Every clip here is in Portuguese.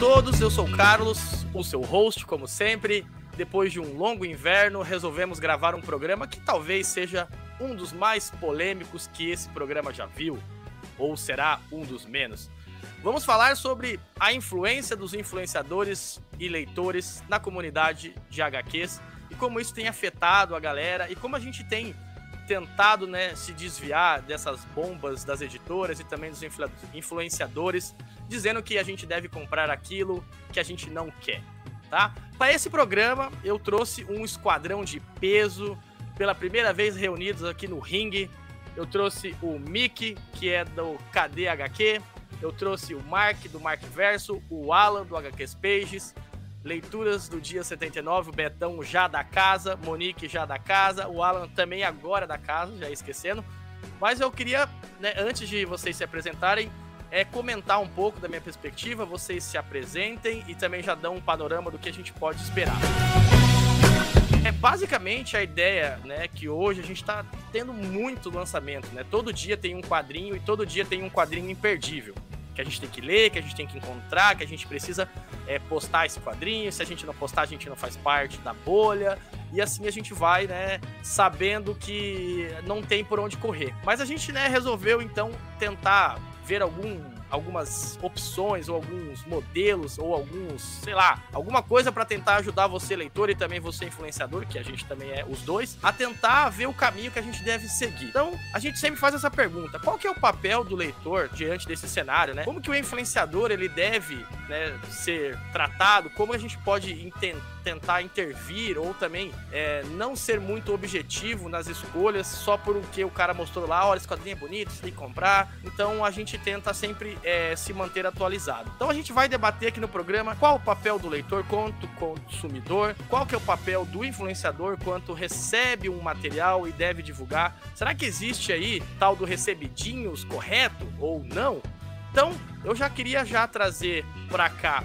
todos, eu sou o Carlos, o seu host, como sempre. Depois de um longo inverno, resolvemos gravar um programa que talvez seja um dos mais polêmicos que esse programa já viu, ou será um dos menos. Vamos falar sobre a influência dos influenciadores e leitores na comunidade de HQs e como isso tem afetado a galera e como a gente tem tentado né, se desviar dessas bombas das editoras e também dos influenciadores, dizendo que a gente deve comprar aquilo que a gente não quer. Tá? Para esse programa, eu trouxe um esquadrão de peso, pela primeira vez reunidos aqui no ringue. Eu trouxe o Mickey, que é do KDHQ, eu trouxe o Mark, do Mark Verso, o Alan, do HQs Pages, Leituras do dia 79, o Betão já da casa, Monique já da casa, o Alan também agora da casa, já esquecendo. Mas eu queria, né, antes de vocês se apresentarem, é comentar um pouco da minha perspectiva, vocês se apresentem e também já dão um panorama do que a gente pode esperar. É basicamente a ideia, né, que hoje a gente está tendo muito lançamento, né? Todo dia tem um quadrinho e todo dia tem um quadrinho imperdível que a gente tem que ler, que a gente tem que encontrar, que a gente precisa é, postar esse quadrinho. Se a gente não postar, a gente não faz parte da bolha. E assim a gente vai, né, sabendo que não tem por onde correr. Mas a gente, né, resolveu então tentar ver algum algumas opções ou alguns modelos ou alguns, sei lá, alguma coisa para tentar ajudar você leitor e também você influenciador, que a gente também é os dois, a tentar ver o caminho que a gente deve seguir. Então, a gente sempre faz essa pergunta: qual que é o papel do leitor diante desse cenário, né? Como que o influenciador ele deve, né, ser tratado? Como a gente pode tentar intervir ou também é, não ser muito objetivo nas escolhas só porque o cara mostrou lá, olha, esse quadrinho é bonito, você tem que comprar. Então a gente tenta sempre é, se manter atualizado. Então a gente vai debater aqui no programa qual o papel do leitor quanto consumidor, qual que é o papel do influenciador quanto recebe um material e deve divulgar. Será que existe aí tal do recebidinhos correto ou não? Então, eu já queria já trazer para cá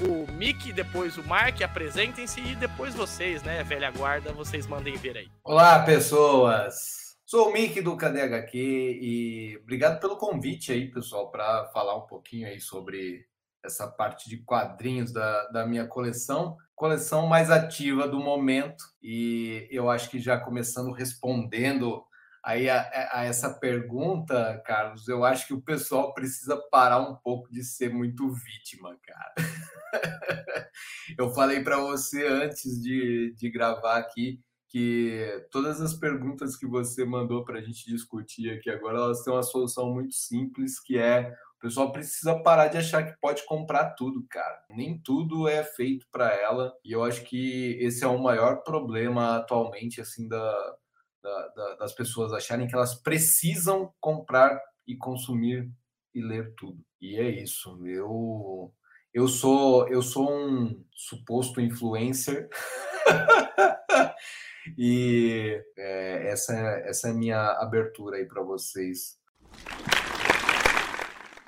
o Mick, depois o Mark, apresentem-se e depois vocês, né, velha guarda, vocês mandem ver aí. Olá, pessoas! Sou o Mick do KDHQ e obrigado pelo convite aí, pessoal, para falar um pouquinho aí sobre essa parte de quadrinhos da, da minha coleção, coleção mais ativa do momento. E eu acho que já começando respondendo aí a, a, essa pergunta, Carlos, eu acho que o pessoal precisa parar um pouco de ser muito vítima, cara. eu falei para você antes de, de gravar aqui que todas as perguntas que você mandou para a gente discutir aqui agora, elas têm uma solução muito simples, que é o pessoal precisa parar de achar que pode comprar tudo, cara. Nem tudo é feito para ela, e eu acho que esse é o maior problema atualmente, assim, da, da, da, das pessoas acharem que elas precisam comprar e consumir e ler tudo. E é isso. Eu eu sou eu sou um suposto influencer E é, essa, essa é a minha abertura aí para vocês.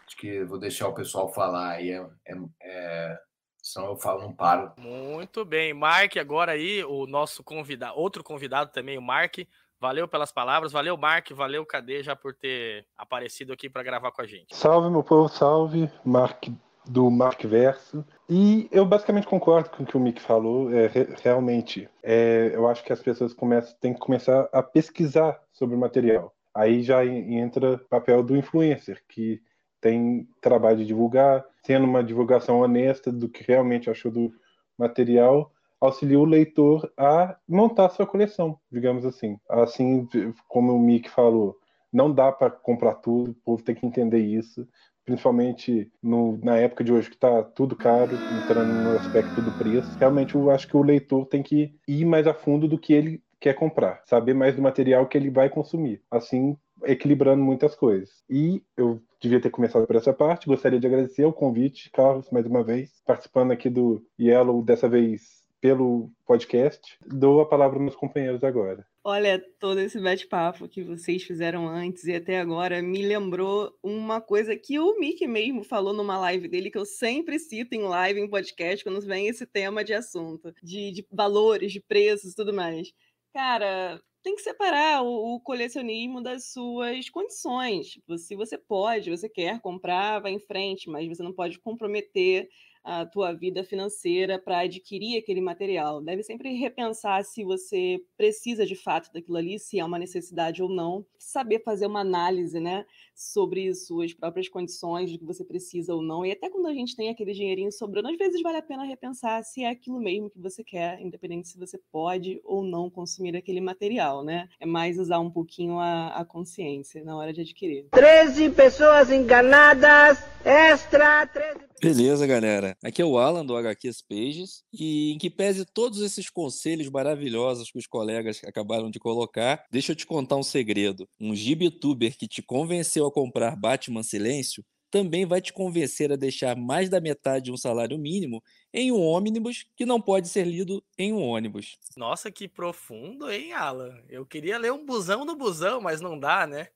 Acho que vou deixar o pessoal falar aí. É, é, é, senão eu falo, não paro. Muito bem. Mark, agora aí, o nosso convidado, outro convidado também, o Mark. Valeu pelas palavras, valeu Mark, valeu Cadê já por ter aparecido aqui para gravar com a gente. Salve meu povo, salve Mark do Mark Verso. E eu basicamente concordo com o que o Mick falou. É, realmente, é, eu acho que as pessoas começam, têm que começar a pesquisar sobre o material. Aí já entra o papel do influencer, que tem trabalho de divulgar, sendo uma divulgação honesta do que realmente achou do material, auxilia o leitor a montar sua coleção, digamos assim. Assim como o Mick falou, não dá para comprar tudo, o povo tem que entender isso principalmente no, na época de hoje que está tudo caro, entrando no aspecto do preço. Realmente eu acho que o leitor tem que ir mais a fundo do que ele quer comprar, saber mais do material que ele vai consumir. Assim, equilibrando muitas coisas. E eu devia ter começado por essa parte. Gostaria de agradecer o convite, Carlos, mais uma vez, participando aqui do Yellow, dessa vez pelo podcast. Dou a palavra aos meus companheiros agora. Olha, todo esse bate-papo que vocês fizeram antes e até agora me lembrou uma coisa que o Mickey mesmo falou numa live dele, que eu sempre cito em live, em podcast, quando vem esse tema de assunto, de, de valores, de preços e tudo mais. Cara, tem que separar o, colecionismo das suas condições. Se você pode, você quer comprar, vai em frente, mas você não pode comprometer a tua vida financeira para adquirir aquele material. Deve sempre repensar se você precisa de fato daquilo ali, se é uma necessidade ou não. Saber fazer uma análise, né, sobre suas próprias condições, de que você precisa ou não. E até quando a gente tem aquele dinheirinho sobrando, às vezes vale a pena repensar se é aquilo mesmo que você quer, independente se você pode ou não consumir aquele material, né? É mais usar um pouquinho a, a consciência na hora de adquirir. 13 pessoas enganadas, extra 13 Beleza, galera. Aqui é o Alan do HQ Pages e em que pese todos esses conselhos maravilhosos que os colegas acabaram de colocar, deixa eu te contar um segredo. Um gibituber que te convenceu a comprar Batman Silêncio também vai te convencer a deixar mais da metade de um salário mínimo em um ônibus que não pode ser lido em um ônibus. Nossa, que profundo, hein, Alan? Eu queria ler um busão no busão, mas não dá, né?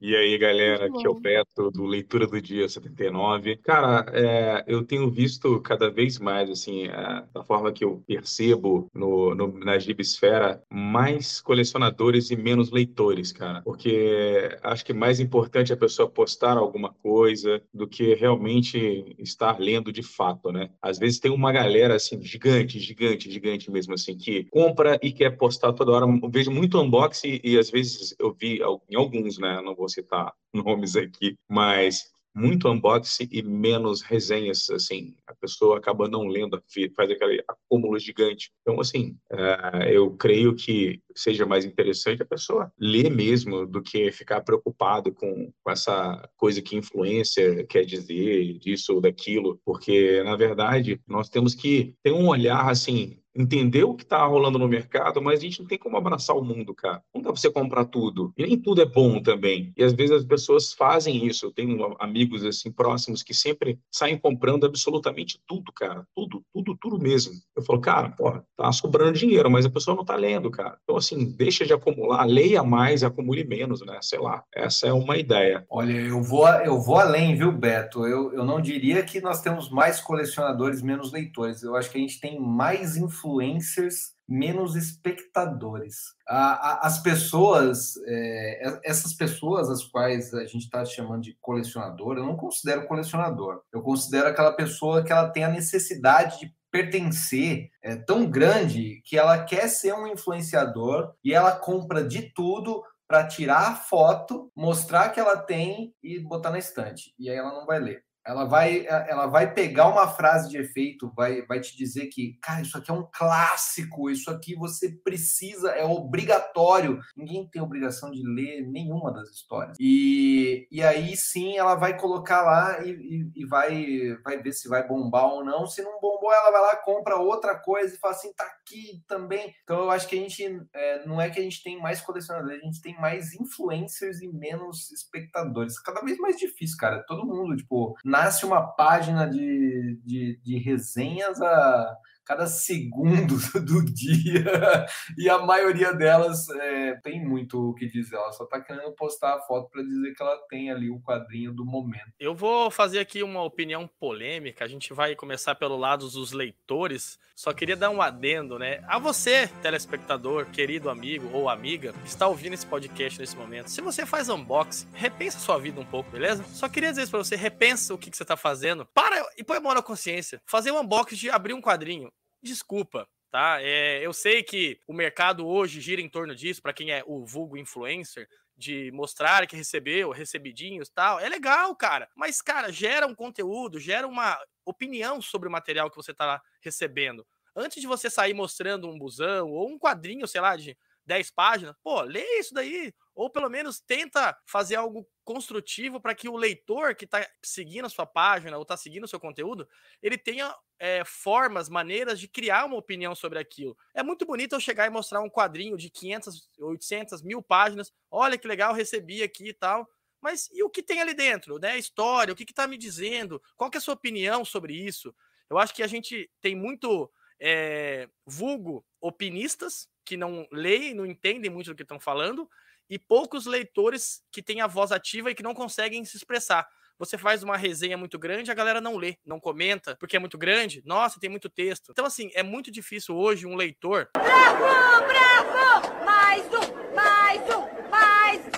E aí, galera, aqui é o Beto, do Leitura do Dia 79. Cara, é, eu tenho visto cada vez mais, assim, é, da forma que eu percebo no, no, na Gibisfera, mais colecionadores e menos leitores, cara. Porque acho que mais importante é a pessoa postar alguma coisa do que realmente estar lendo de fato, né? Às vezes tem uma galera, assim, gigante, gigante, gigante mesmo, assim, que compra e quer postar toda hora. Eu vejo muito unboxing e às vezes eu vi em alguns, né? Não vou citar nomes aqui, mas muito unboxing e menos resenhas, assim, a pessoa acaba não lendo, faz aquele acúmulo gigante. Então, assim, é, eu creio que seja mais interessante a pessoa ler mesmo do que ficar preocupado com, com essa coisa que influencer quer dizer, disso ou daquilo, porque, na verdade, nós temos que ter um olhar, assim, entender o que está rolando no mercado, mas a gente não tem como abraçar o mundo, cara. Não dá para você comprar tudo. E nem tudo é bom também. E às vezes as pessoas fazem isso. Eu tenho amigos assim próximos que sempre saem comprando absolutamente tudo, cara. Tudo, tudo, tudo mesmo. Eu falo, cara, pô, tá sobrando dinheiro, mas a pessoa não tá lendo, cara. Então, assim, deixa de acumular, leia mais e acumule menos, né? Sei lá. Essa é uma ideia. Olha, eu vou, eu vou além, viu, Beto? Eu, eu não diria que nós temos mais colecionadores, menos leitores. Eu acho que a gente tem mais influencers, menos espectadores. as pessoas, é, essas pessoas as quais a gente está chamando de colecionador, eu não considero colecionador. Eu considero aquela pessoa que ela tem a necessidade de pertencer é, tão grande que ela quer ser um influenciador e ela compra de tudo para tirar a foto, mostrar que ela tem e botar na estante. E aí ela não vai ler. Ela vai, ela vai pegar uma frase de efeito, vai, vai te dizer que, cara, isso aqui é um clássico, isso aqui você precisa, é obrigatório. Ninguém tem obrigação de ler nenhuma das histórias. E, e aí sim ela vai colocar lá e, e, e vai, vai ver se vai bombar ou não. Se não bombou, ela vai lá, compra outra coisa e fala assim, tá aqui também. Então eu acho que a gente, é, não é que a gente tem mais colecionadores, a gente tem mais influencers e menos espectadores. Cada vez mais difícil, cara. Todo mundo, tipo, na nasce uma página de, de, de resenhas a cada segundo do dia e a maioria delas é, tem muito o que dizer. Ela só tá querendo postar a foto para dizer que ela tem ali o quadrinho do momento. Eu vou fazer aqui uma opinião polêmica. A gente vai começar pelo lado dos leitores. Só queria dar um adendo, né? A você, telespectador, querido amigo ou amiga, que está ouvindo esse podcast nesse momento. Se você faz unboxing, repensa sua vida um pouco, beleza? Só queria dizer isso pra você, repensa o que, que você tá fazendo. Para e põe a mão na consciência. Fazer um unboxing de abrir um quadrinho desculpa, tá? É, eu sei que o mercado hoje gira em torno disso, para quem é o vulgo influencer, de mostrar que recebeu, recebidinhos tal. É legal, cara. Mas, cara, gera um conteúdo, gera uma opinião sobre o material que você tá recebendo. Antes de você sair mostrando um busão ou um quadrinho, sei lá, de 10 páginas, pô, lê isso daí. Ou pelo menos tenta fazer algo construtivo para que o leitor que está seguindo a sua página ou está seguindo o seu conteúdo, ele tenha é, formas, maneiras de criar uma opinião sobre aquilo. É muito bonito eu chegar e mostrar um quadrinho de 500, 800, mil páginas. Olha que legal, recebi aqui e tal. Mas e o que tem ali dentro? Né? História, o que está me dizendo? Qual que é a sua opinião sobre isso? Eu acho que a gente tem muito é, vulgo opinistas que não leem, não entendem muito do que estão falando, e poucos leitores que têm a voz ativa e que não conseguem se expressar. Você faz uma resenha muito grande, a galera não lê, não comenta, porque é muito grande. Nossa, tem muito texto. Então, assim, é muito difícil hoje um leitor. Bravo, bravo! Mais um, mais um, mais,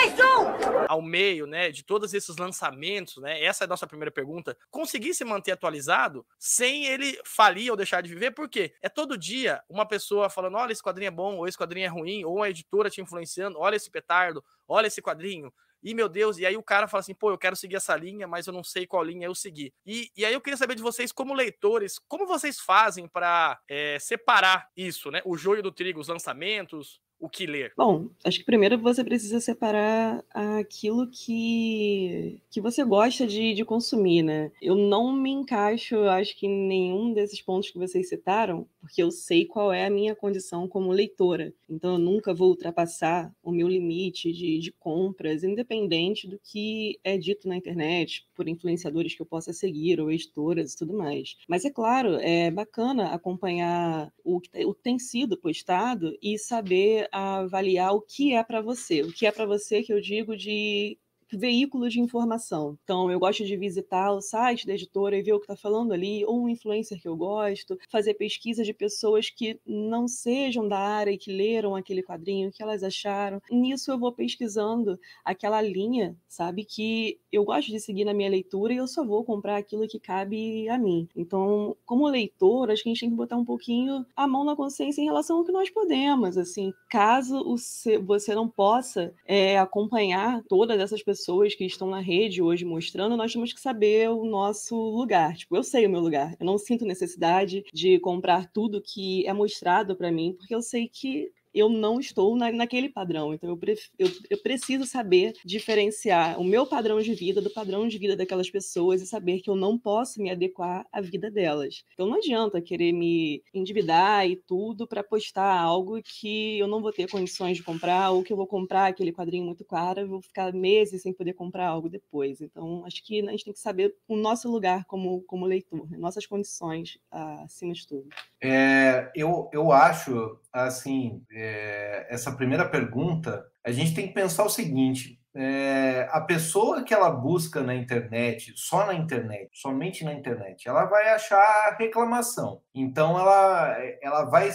mais um! ao meio, né, de todos esses lançamentos, né? Essa é a nossa primeira pergunta. Conseguir se manter atualizado sem ele falir ou deixar de viver, porque é todo dia uma pessoa falando: olha, esse quadrinho é bom, ou esse quadrinho é ruim, ou uma editora te influenciando, olha esse petardo, olha esse quadrinho. E meu Deus, e aí o cara fala assim: pô, eu quero seguir essa linha, mas eu não sei qual linha eu seguir. E, e aí eu queria saber de vocês, como leitores, como vocês fazem para é, separar isso, né? O joio do trigo, os lançamentos, o que ler? Bom, acho que primeiro você precisa separar aquilo que, que você gosta de, de consumir, né? Eu não me encaixo, acho que em nenhum desses pontos que vocês citaram, porque eu sei qual é a minha condição como leitora. Então eu nunca vou ultrapassar o meu limite de, de compras, independente do que é dito na internet, por influenciadores que eu possa seguir, ou editoras e tudo mais. Mas é claro, é bacana acompanhar o que o tem sido postado e saber avaliar o que é para você. O que é para você que eu digo de veículo de informação. Então, eu gosto de visitar o site da editora e ver o que está falando ali, ou um influencer que eu gosto, fazer pesquisa de pessoas que não sejam da área e que leram aquele quadrinho, o que elas acharam. Nisso eu vou pesquisando aquela linha, sabe, que eu gosto de seguir na minha leitura e eu só vou comprar aquilo que cabe a mim. Então, como leitor, acho que a gente tem que botar um pouquinho a mão na consciência em relação ao que nós podemos. Assim, caso você não possa é, acompanhar todas essas pessoas pessoas que estão na rede hoje mostrando, nós temos que saber o nosso lugar. Tipo, eu sei o meu lugar. Eu não sinto necessidade de comprar tudo que é mostrado para mim, porque eu sei que eu não estou na, naquele padrão. Então, eu, eu, eu, preciso saber diferenciar o meu padrão de vida do padrão de vida daquelas pessoas e saber que eu não posso me adequar à vida delas. Então, não adianta querer me endividar e tudo para postar algo que eu não vou ter condições de comprar ou que eu vou comprar aquele quadrinho muito caro e vou ficar meses sem poder comprar algo depois. Então, acho que a gente tem que saber o nosso lugar como, como leitor, né? nossas condições acima de tudo. É, eu, eu acho, assim, é, essa primeira pergunta, a gente tem que pensar o seguinte: é, a pessoa que ela busca na internet, só na internet, somente na internet, ela vai achar reclamação. Então ela, ela vai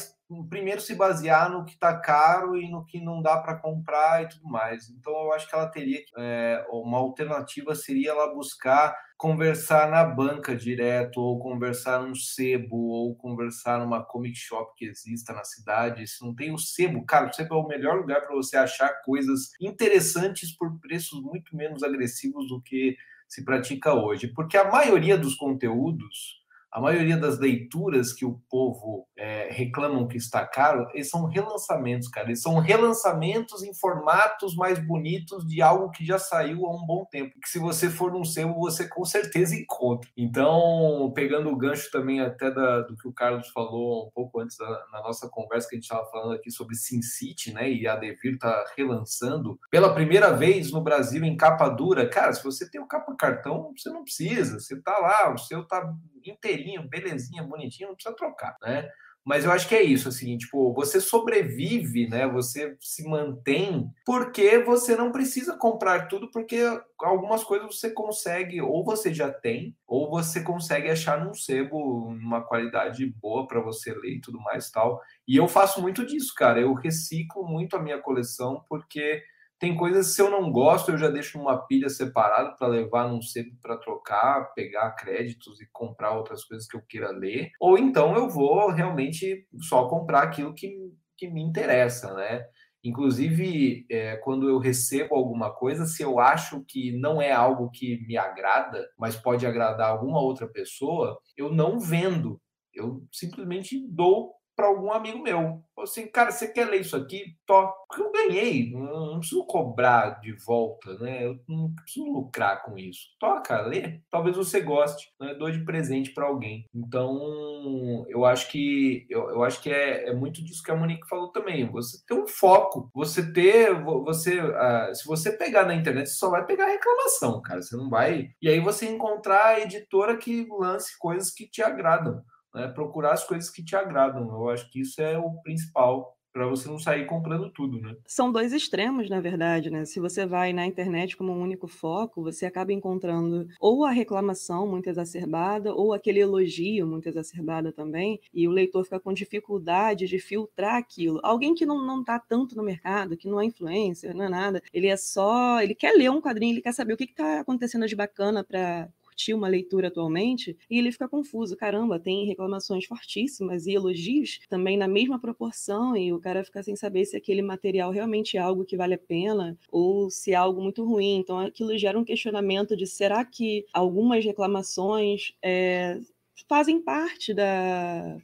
primeiro se basear no que está caro e no que não dá para comprar e tudo mais. Então eu acho que ela teria é, uma alternativa seria ela buscar conversar na banca direto ou conversar num sebo ou conversar numa comic shop que exista na cidade. Se não tem o sebo, cara, o sebo é o melhor lugar para você achar coisas interessantes por preços muito menos agressivos do que se pratica hoje, porque a maioria dos conteúdos a maioria das leituras que o povo é, reclamam que está caro, eles são relançamentos, cara. Eles são relançamentos em formatos mais bonitos de algo que já saiu há um bom tempo. Que se você for num sebo, você com certeza encontra. Então, pegando o gancho também até da, do que o Carlos falou um pouco antes da, na nossa conversa que a gente estava falando aqui sobre Sin City, né? E a Devir está relançando pela primeira vez no Brasil em capa dura. Cara, se você tem o capa cartão, você não precisa. Você tá lá, o seu tá inteirinho, belezinha, bonitinho, não precisa trocar, né? Mas eu acho que é isso, assim, tipo, você sobrevive, né? Você se mantém porque você não precisa comprar tudo, porque algumas coisas você consegue, ou você já tem, ou você consegue achar num sebo uma qualidade boa para você ler e tudo mais tal. E eu faço muito disso, cara. Eu reciclo muito a minha coleção porque tem coisas se eu não gosto, eu já deixo uma pilha separada para levar num cedo para trocar, pegar créditos e comprar outras coisas que eu queira ler. Ou então eu vou realmente só comprar aquilo que, que me interessa, né? Inclusive, é, quando eu recebo alguma coisa, se eu acho que não é algo que me agrada, mas pode agradar alguma outra pessoa, eu não vendo. Eu simplesmente dou para algum amigo meu. Assim, cara, você quer ler isso aqui? Tó. Porque eu ganhei, não, preciso cobrar de volta, né? Eu não preciso lucrar com isso. Toca, lê. Talvez você goste, né? Dou de presente para alguém. Então, eu acho que eu, eu acho que é, é, muito disso que a Monique falou também. Você ter um foco, você ter, você, uh, se você pegar na internet, você só vai pegar reclamação, cara. Você não vai. E aí você encontrar a editora que lance coisas que te agradam né, procurar as coisas que te agradam. Eu acho que isso é o principal para você não sair comprando tudo, né? São dois extremos, na verdade, né? Se você vai na internet como um único foco, você acaba encontrando ou a reclamação muito exacerbada ou aquele elogio muito exacerbado também, e o leitor fica com dificuldade de filtrar aquilo. Alguém que não, não tá tanto no mercado, que não é influencer, não é nada, ele é só, ele quer ler um quadrinho, ele quer saber o que está acontecendo de bacana para curtir uma leitura atualmente e ele fica confuso. Caramba, tem reclamações fortíssimas e elogios também na mesma proporção e o cara fica sem saber se aquele material realmente é algo que vale a pena ou se é algo muito ruim. Então aquilo gera um questionamento de será que algumas reclamações é, fazem parte da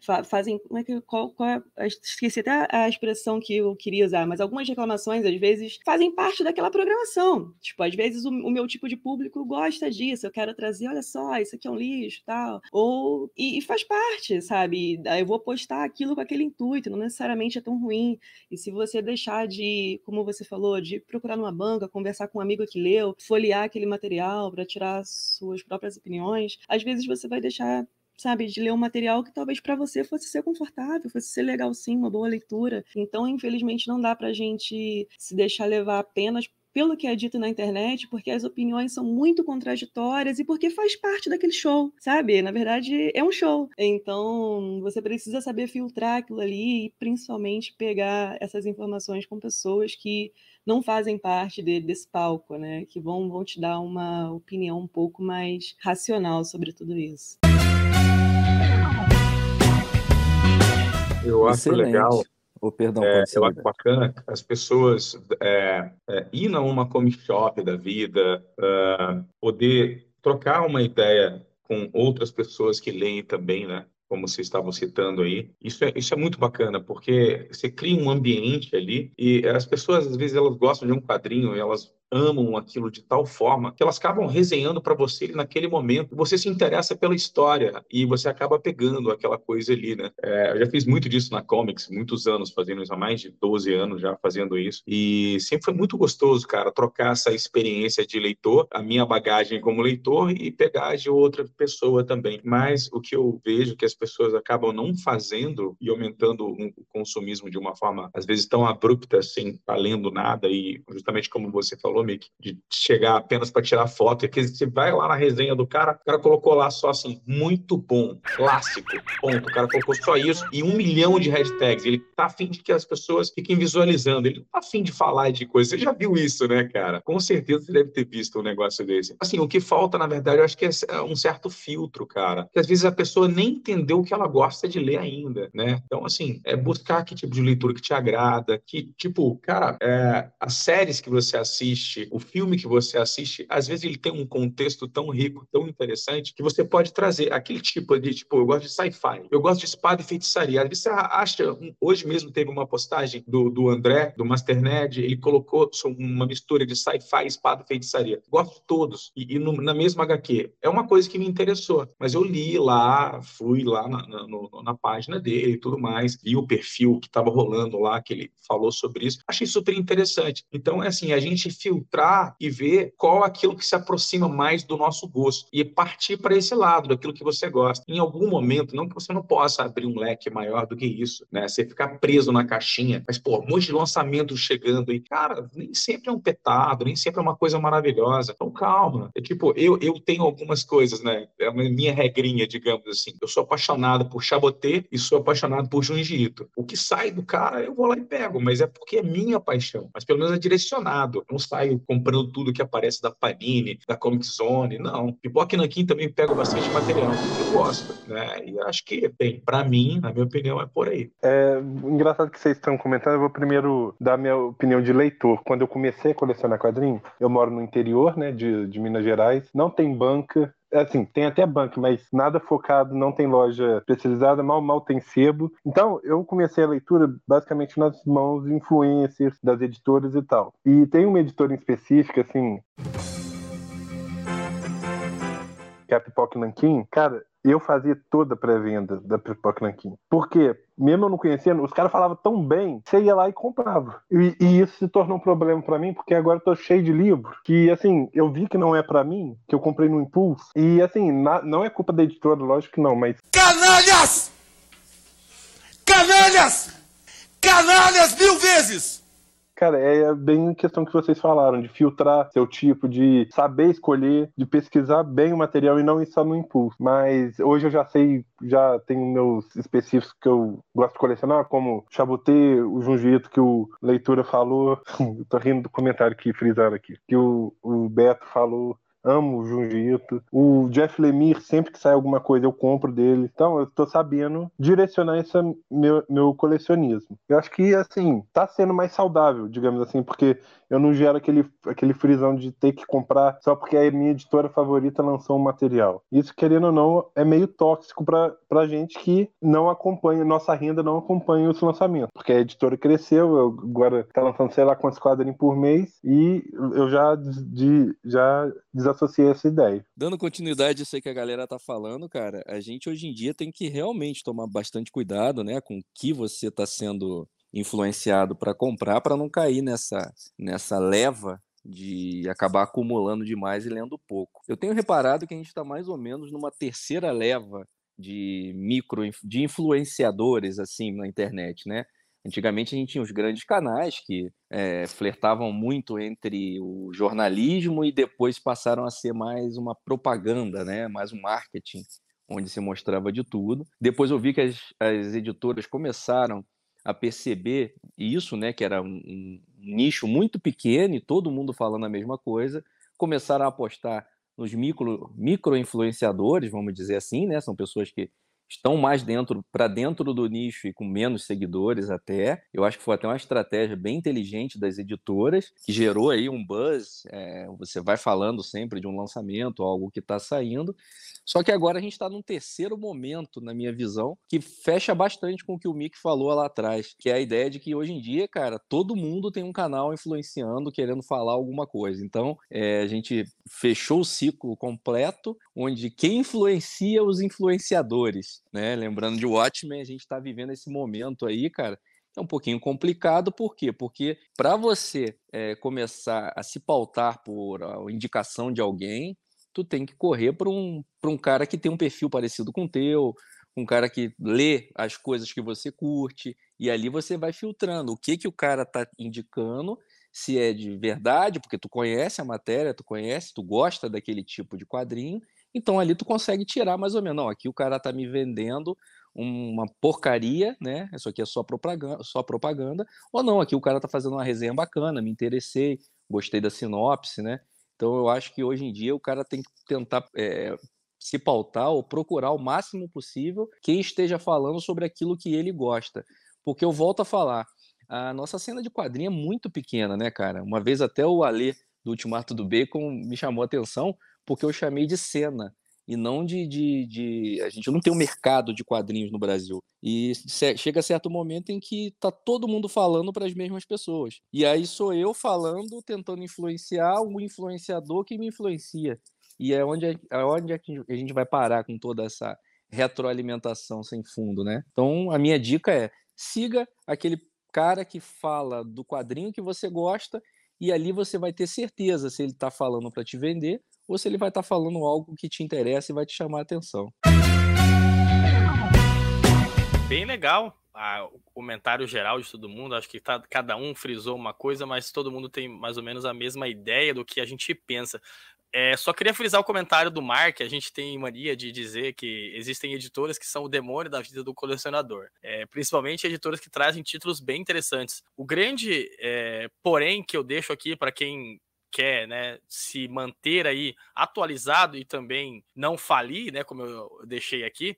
fazem. Como é que, qual, qual é, esqueci até a expressão que eu queria usar, mas algumas reclamações, às vezes, fazem parte daquela programação. Tipo, às vezes o, o meu tipo de público gosta disso, eu quero trazer, olha só, isso aqui é um lixo tal. Ou. E, e faz parte, sabe? Eu vou postar aquilo com aquele intuito, não necessariamente é tão ruim. E se você deixar de, como você falou, de procurar numa banca, conversar com um amigo que leu, folhear aquele material para tirar suas próprias opiniões, às vezes você vai deixar sabe, de ler um material que talvez para você fosse ser confortável, fosse ser legal sim, uma boa leitura. Então, infelizmente, não dá para a gente se deixar levar apenas pelo que é dito na internet, porque as opiniões são muito contraditórias e porque faz parte daquele show, sabe? Na verdade, é um show. Então, você precisa saber filtrar aquilo ali e principalmente pegar essas informações com pessoas que não fazem parte de, desse palco, né? Que vão, vão te dar uma opinião um pouco mais racional sobre tudo isso. Eu acho Excelente. legal, Ô, perdão, é, eu acho bacana as pessoas é, é, ir numa comic shop da vida, é, poder trocar uma ideia com outras pessoas que leem também, né? Como vocês estavam citando aí. Isso é, isso é muito bacana, porque você cria um ambiente ali e as pessoas, às vezes, elas gostam de um quadrinho e elas amam aquilo de tal forma que elas acabam resenhando para você naquele momento. Você se interessa pela história e você acaba pegando aquela coisa ali, né? É, eu já fiz muito disso na comics, muitos anos fazendo isso, há mais de 12 anos já fazendo isso. E sempre foi muito gostoso, cara, trocar essa experiência de leitor, a minha bagagem como leitor e pegar de outra pessoa também. Mas o que eu vejo que as pessoas acabam não fazendo e aumentando o consumismo de uma forma, às vezes, tão abrupta, sem estar lendo nada e justamente como você falou, De chegar apenas para tirar foto. E que você vai lá na resenha do cara, o cara colocou lá só assim, muito bom, clássico, ponto. O cara colocou só isso e um milhão de hashtags. Ele tá afim de que as pessoas fiquem visualizando. Ele tá afim de falar de coisa. Você já viu isso, né, cara? Com certeza você deve ter visto um negócio desse. Assim, o que falta, na verdade, eu acho que é um certo filtro, cara. Que às vezes a pessoa nem entendeu o que ela gosta de ler ainda, né? Então, assim, é buscar que tipo de leitura que te agrada, que, tipo, cara, é, as séries que você assiste, assiste, o filme que você assiste, às vezes ele tem um contexto tão rico, tão interessante, que você pode trazer aquele tipo de, tipo, eu gosto de sci-fi, eu gosto de espada e feitiçaria. Às vezes você acha, hoje mesmo teve uma postagem do, do André, do Master Nerd, ele colocou uma mistura de sci-fi, espada e feitiçaria. Gosto de todos. E, e no, na mesma HQ. É uma coisa que me interessou, mas eu li lá, fui lá na, na, no, na página dele e tudo mais, vi o perfil que estava rolando lá, que ele falou sobre isso. Achei super interessante. Então, é assim, a gente filtrar e ver qual aquilo que se aproxima mais do nosso gosto e partir para esse lado, daquilo que você gosta. Em algum momento, não que você não possa abrir um leque maior do que isso, né? Você ficar preso na caixinha, mas, pô, um monte de lançamento chegando aí. Cara, nem sempre é um petado, nem sempre é uma coisa maravilhosa. Então, calma. É tipo, eu, eu tenho algumas coisas, né? É uma minha regrinha, digamos assim. Eu sou apaixonado por Chabotê e sou apaixonado por Junji Ito. O que sai do cara, eu vou lá e pego, mas é porque é minha paixão. Mas pelo menos é direcionado. Não saio comprando tudo que aparece da Panini, da Comic Zone, não. Pipoca e Nanquim também pego bastante material. Eu gosto, né? E acho que, bem, para mim, na minha opinião, é por aí. É engraçado que vocês estão comentando, eu vou primeiro dar minha opinião de leitor. Quando eu comecei a colecionar quadrinhos, eu moro no interior, né, de, de Minas Gerais, não tem banca, assim, tem até banco, mas nada focado, não tem loja especializada, mal mal tem sebo. Então, eu comecei a leitura basicamente nas mãos de influencers, das editoras e tal. E tem uma editora em específica, assim, que é a Pipoca Nanquim, cara, eu fazia toda a pré-venda da Pipoca Nanquim. Porque, mesmo eu não conhecendo, os caras falavam tão bem, você ia lá e comprava. E, e isso se tornou um problema para mim, porque agora eu tô cheio de livro, que, assim, eu vi que não é para mim, que eu comprei no impulso. E, assim, na, não é culpa da editora, lógico que não, mas... Canalhas! Canalhas! canalhas mil vezes! Cara, é bem questão que vocês falaram, de filtrar seu tipo, de saber escolher, de pesquisar bem o material e não ir só no impulso. Mas hoje eu já sei, já tenho meus específicos que eu gosto de colecionar, como Chabutê, o Junjito que o Leitura falou. tô rindo do comentário que frisaram aqui. Que o, o Beto falou amo o Junji. O Jeff Lemire, sempre que sai alguma coisa, eu compro dele. Então, eu tô sabendo direcionar esse meu, meu colecionismo. Eu acho que, assim, tá sendo mais saudável, digamos assim, porque eu não gero aquele, aquele frisão de ter que comprar só porque a minha editora favorita lançou um material. Isso, querendo ou não, é meio tóxico pra, pra gente que não acompanha, nossa renda não acompanha os lançamentos. Porque a editora cresceu, agora tá lançando sei lá quantos quadrinhos por mês, e eu já, de, já desassociei essa ideia. Dando continuidade a isso aí que a galera tá falando, cara, a gente hoje em dia tem que realmente tomar bastante cuidado, né, com o que você tá sendo influenciado para comprar, para não cair nessa, nessa leva de acabar acumulando demais e lendo pouco. Eu tenho reparado que a gente está mais ou menos numa terceira leva de micro de influenciadores assim na internet, né? Antigamente a gente tinha os grandes canais que é, flertavam muito entre o jornalismo e depois passaram a ser mais uma propaganda, né? Mais um marketing, onde se mostrava de tudo. Depois eu vi que as, as editoras começaram a perceber isso, né, que era um, um, nicho muito pequeno e todo mundo falando a mesma coisa, começaram a apostar nos micro, micro influenciadores, vamos dizer assim, né, são pessoas que estão mais dentro para dentro do nicho e com menos seguidores até. Eu acho que foi até uma estratégia bem inteligente das editoras que gerou aí um buzz. É, você vai falando sempre de um lançamento, algo que está saindo. Só que agora a gente está num terceiro momento, na minha visão, que fecha bastante com o que o Mick falou lá atrás, que é a ideia de que hoje em dia, cara, todo mundo tem um canal influenciando, querendo falar alguma coisa. Então, é, a gente fechou o ciclo completo, onde quem influencia os influenciadores, né? Lembrando de Watchmen, a gente está vivendo esse momento aí, cara, é um pouquinho complicado, por quê? Porque para você é, começar a se pautar por a indicação de alguém, tu tem que correr para um, um cara que tem um perfil parecido com o teu, um cara que lê as coisas que você curte, e ali você vai filtrando o que, que o cara está indicando, se é de verdade, porque tu conhece a matéria, tu conhece, tu gosta daquele tipo de quadrinho, então ali tu consegue tirar mais ou menos, não, aqui o cara está me vendendo uma porcaria, né? Isso aqui é só propaganda, só propaganda, ou não, aqui o cara está fazendo uma resenha bacana, me interessei, gostei da sinopse, né? Então eu acho que hoje em dia o cara tem que tentar é, se pautar ou procurar o máximo possível quem esteja falando sobre aquilo que ele gosta. Porque eu volto a falar, a nossa cena de quadrinho é muito pequena, né, cara? Uma vez até o Alê do Ultimato do Bacon me chamou a atenção porque eu chamei de cena e não de, de, de, A gente não tem um mercado de quadrinhos no Brasil. E chega certo momento em que tá todo mundo falando para as mesmas pessoas. E aí sou eu falando, tentando influenciar o influenciador que me influencia. E é onde, é onde a gente vai parar com toda essa retroalimentação sem fundo, né? Então a minha dica é siga aquele cara que fala do quadrinho que você gosta e ali você vai ter certeza se ele está falando para te vender ou se ele vai estar tá falando algo que te interessa e vai te chamar a atenção. Bem legal o comentário geral de todo mundo. Acho que tá, cada um frisou uma coisa, mas todo mundo tem mais ou menos a mesma ideia do que a gente pensa. É, só queria frisar o comentário do Mark. A gente tem mania de dizer que existem editoras que são o demônio da vida do colecionador, é, principalmente editoras que trazem títulos bem interessantes. O grande, é, porém, que eu deixo aqui para quem quer né, se manter aí atualizado e também não falir, né, como eu deixei aqui,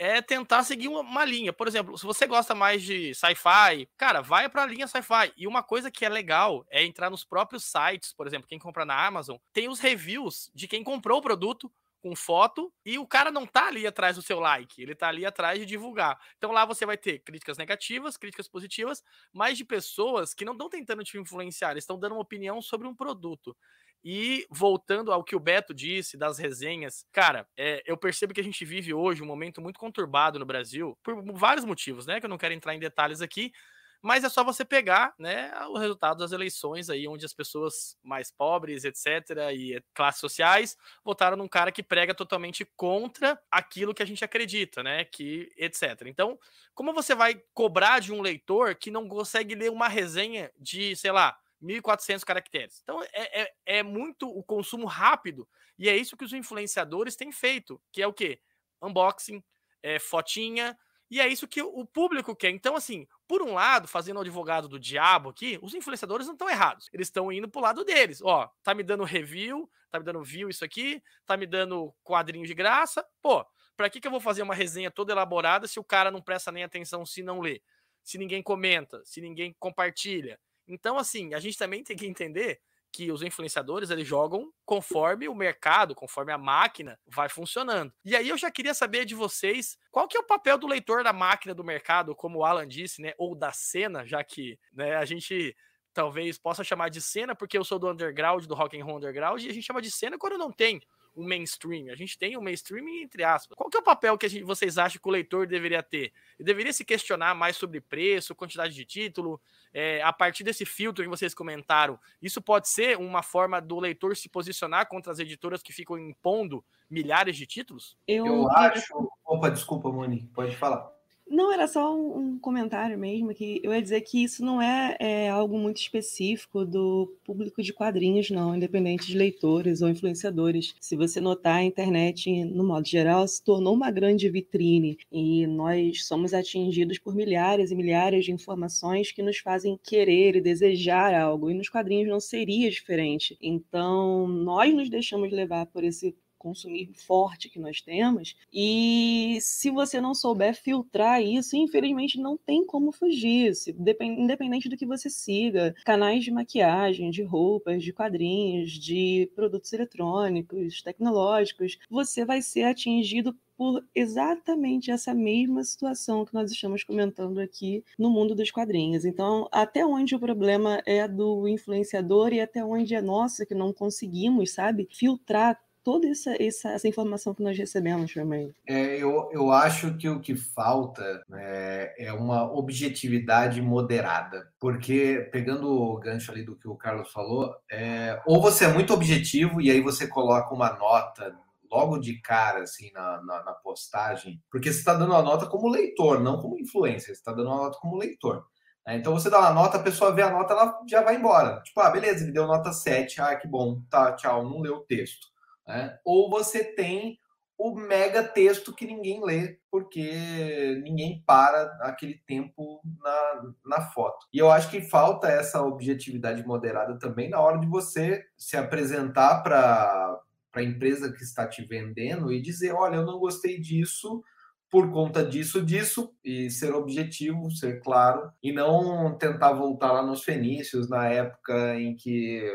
é tentar seguir uma, linha. Por exemplo, se você gosta mais de sci-fi, cara, vai para a linha sci-fi. E uma coisa que é legal é entrar nos próprios sites, por exemplo, quem compra na Amazon, tem os reviews de quem comprou o produto com foto e o cara não tá ali atrás do seu like, ele tá ali atrás de divulgar. Então lá você vai ter críticas negativas, críticas positivas, mas de pessoas que não estão tentando te influenciar, estão dando uma opinião sobre um produto. E voltando ao que o Beto disse das resenhas, cara, é, eu percebo que a gente vive hoje um momento muito conturbado no Brasil, por vários motivos, né? Que eu não quero entrar em detalhes aqui, mas é só você pegar né, o resultado das eleições aí, onde as pessoas mais pobres, etc., e classes sociais votaram num cara que prega totalmente contra aquilo que a gente acredita, né? Que, etc. Então, como você vai cobrar de um leitor que não consegue ler uma resenha de, sei lá, 1.400 caracteres? Então, é, é, é muito o consumo rápido, e é isso que os influenciadores têm feito, que é o quê? Unboxing, é, fotinha, e é isso que o público quer. Então, assim, por um lado, fazendo o advogado do diabo aqui, os influenciadores não estão errados. Eles estão indo pro lado deles. Ó, tá me dando review, tá me dando view isso aqui, tá me dando quadrinho de graça. Pô, pra que, que eu vou fazer uma resenha toda elaborada se o cara não presta nem atenção se não lê? Se ninguém comenta, se ninguém compartilha. Então, assim, a gente também tem que entender que os influenciadores eles jogam conforme o mercado, conforme a máquina vai funcionando. E aí eu já queria saber de vocês qual que é o papel do leitor da máquina do mercado, como o Alan disse, né, ou da cena, já que né, a gente talvez possa chamar de cena porque eu sou do underground, do rock and roll underground, e a gente chama de cena quando não tem o mainstream. A gente tem o mainstream entre aspas. Qual que é o papel que gente, vocês acham que o leitor deveria ter? Ele deveria se questionar mais sobre preço, quantidade de título, é, a partir desse filtro que vocês comentaram. Isso pode ser uma forma do leitor se posicionar contra as editoras que ficam impondo milhares de títulos? Eu, Eu acho. Opa, desculpa, Moni, pode falar. Não, era só um, comentário mesmo, que eu ia dizer que isso não é, é, algo muito específico do público de quadrinhos, não, independente de leitores ou influenciadores. Se você notar, a internet, no modo geral, se tornou uma grande vitrine e nós somos atingidos por milhares e milhares de informações que nos fazem querer e desejar algo, e nos quadrinhos não seria diferente. Então, nós nos deixamos levar por esse consumir forte que nós temos. E se você não souber filtrar isso, infelizmente não tem como fugir. Se, independente do que você siga, canais de maquiagem, de roupas, de quadrinhos, de produtos eletrônicos, tecnológicos, você vai ser atingido por exatamente essa mesma situação que nós estamos comentando aqui no mundo dos quadrinhos. Então, até onde o problema é do influenciador e até onde é nosso que não conseguimos, sabe, filtrar toda essa, essa, essa informação que nós recebemos também. É, eu, eu acho que o que falta é, é uma objetividade moderada, porque pegando o gancho ali do que o Carlos falou, é, ou você é muito objetivo e aí você coloca uma nota logo de cara, assim, na, na, na postagem, porque você está dando a nota como leitor, não como influencer, você está dando a nota como leitor. Né? Então você dá uma nota, a pessoa vê a nota, ela já vai embora. Tipo, ah, beleza, me deu nota 7, ah, que bom, tá, tchau, não leu o texto. Né? Ou você tem o mega texto que ninguém lê, porque ninguém para aquele tempo na, na foto. E eu acho que falta essa objetividade moderada também na hora de você se apresentar para a empresa que está te vendendo e dizer: olha, eu não gostei disso por conta disso, disso, e ser objetivo, ser claro, e não tentar voltar lá nos fenícios, na época em que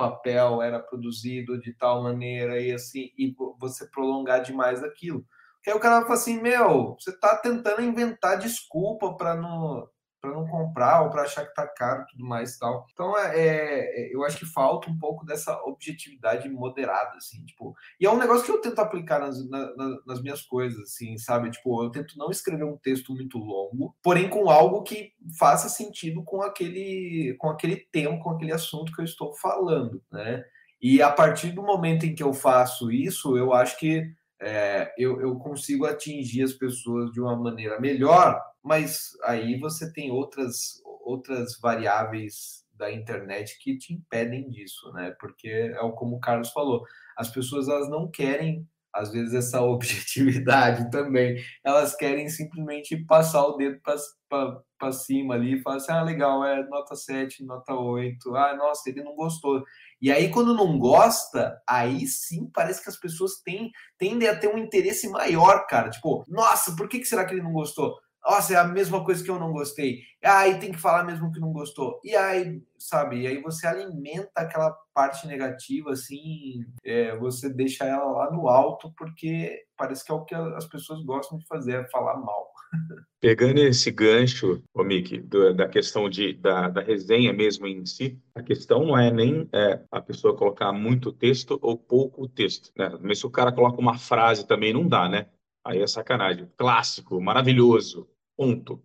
papel era produzido de tal maneira e assim, e você prolongar demais aquilo. Que aí o cara fala assim, meu, você está tentando inventar desculpa para não para não comprar ou para achar que tá caro tudo mais e tal. Então é, é, eu acho que falta um pouco dessa objetividade moderada, assim, tipo. E é um negócio que eu tento aplicar nas, na, nas minhas coisas, assim, sabe? Tipo, eu tento não escrever um texto muito longo, porém com algo que faça sentido com aquele, com aquele tema, com aquele assunto que eu estou falando, né? E a partir do momento em que eu faço isso, eu acho que é, eu, eu consigo atingir as pessoas de uma maneira melhor, mas aí você tem outras, outras variáveis da internet que te impedem disso, né? Porque é como o Carlos falou, as pessoas elas não querem às vezes essa objetividade também. Elas querem simplesmente passar o dedo para cima ali e falar assim: ah, legal, é nota 7, nota 8, ah, nossa, ele não gostou. E aí, quando não gosta, aí sim parece que as pessoas têm, tendem a ter um interesse maior, cara. Tipo, nossa, por que, que será que ele não gostou? Nossa, é a mesma coisa que eu não gostei. Aí tem que falar mesmo que não gostou. E aí, sabe, e aí você alimenta aquela parte negativa, assim, é, você deixa ela lá no alto, porque parece que é o que as pessoas gostam de fazer, é falar mal. Pegando esse gancho, ô Mickey, da questão de, da, da resenha mesmo em si, a questão não é nem é, a pessoa colocar muito texto ou pouco texto, né? Mas se o cara coloca uma frase também não dá, né? Aí é sacanagem. Clássico, maravilhoso, ponto.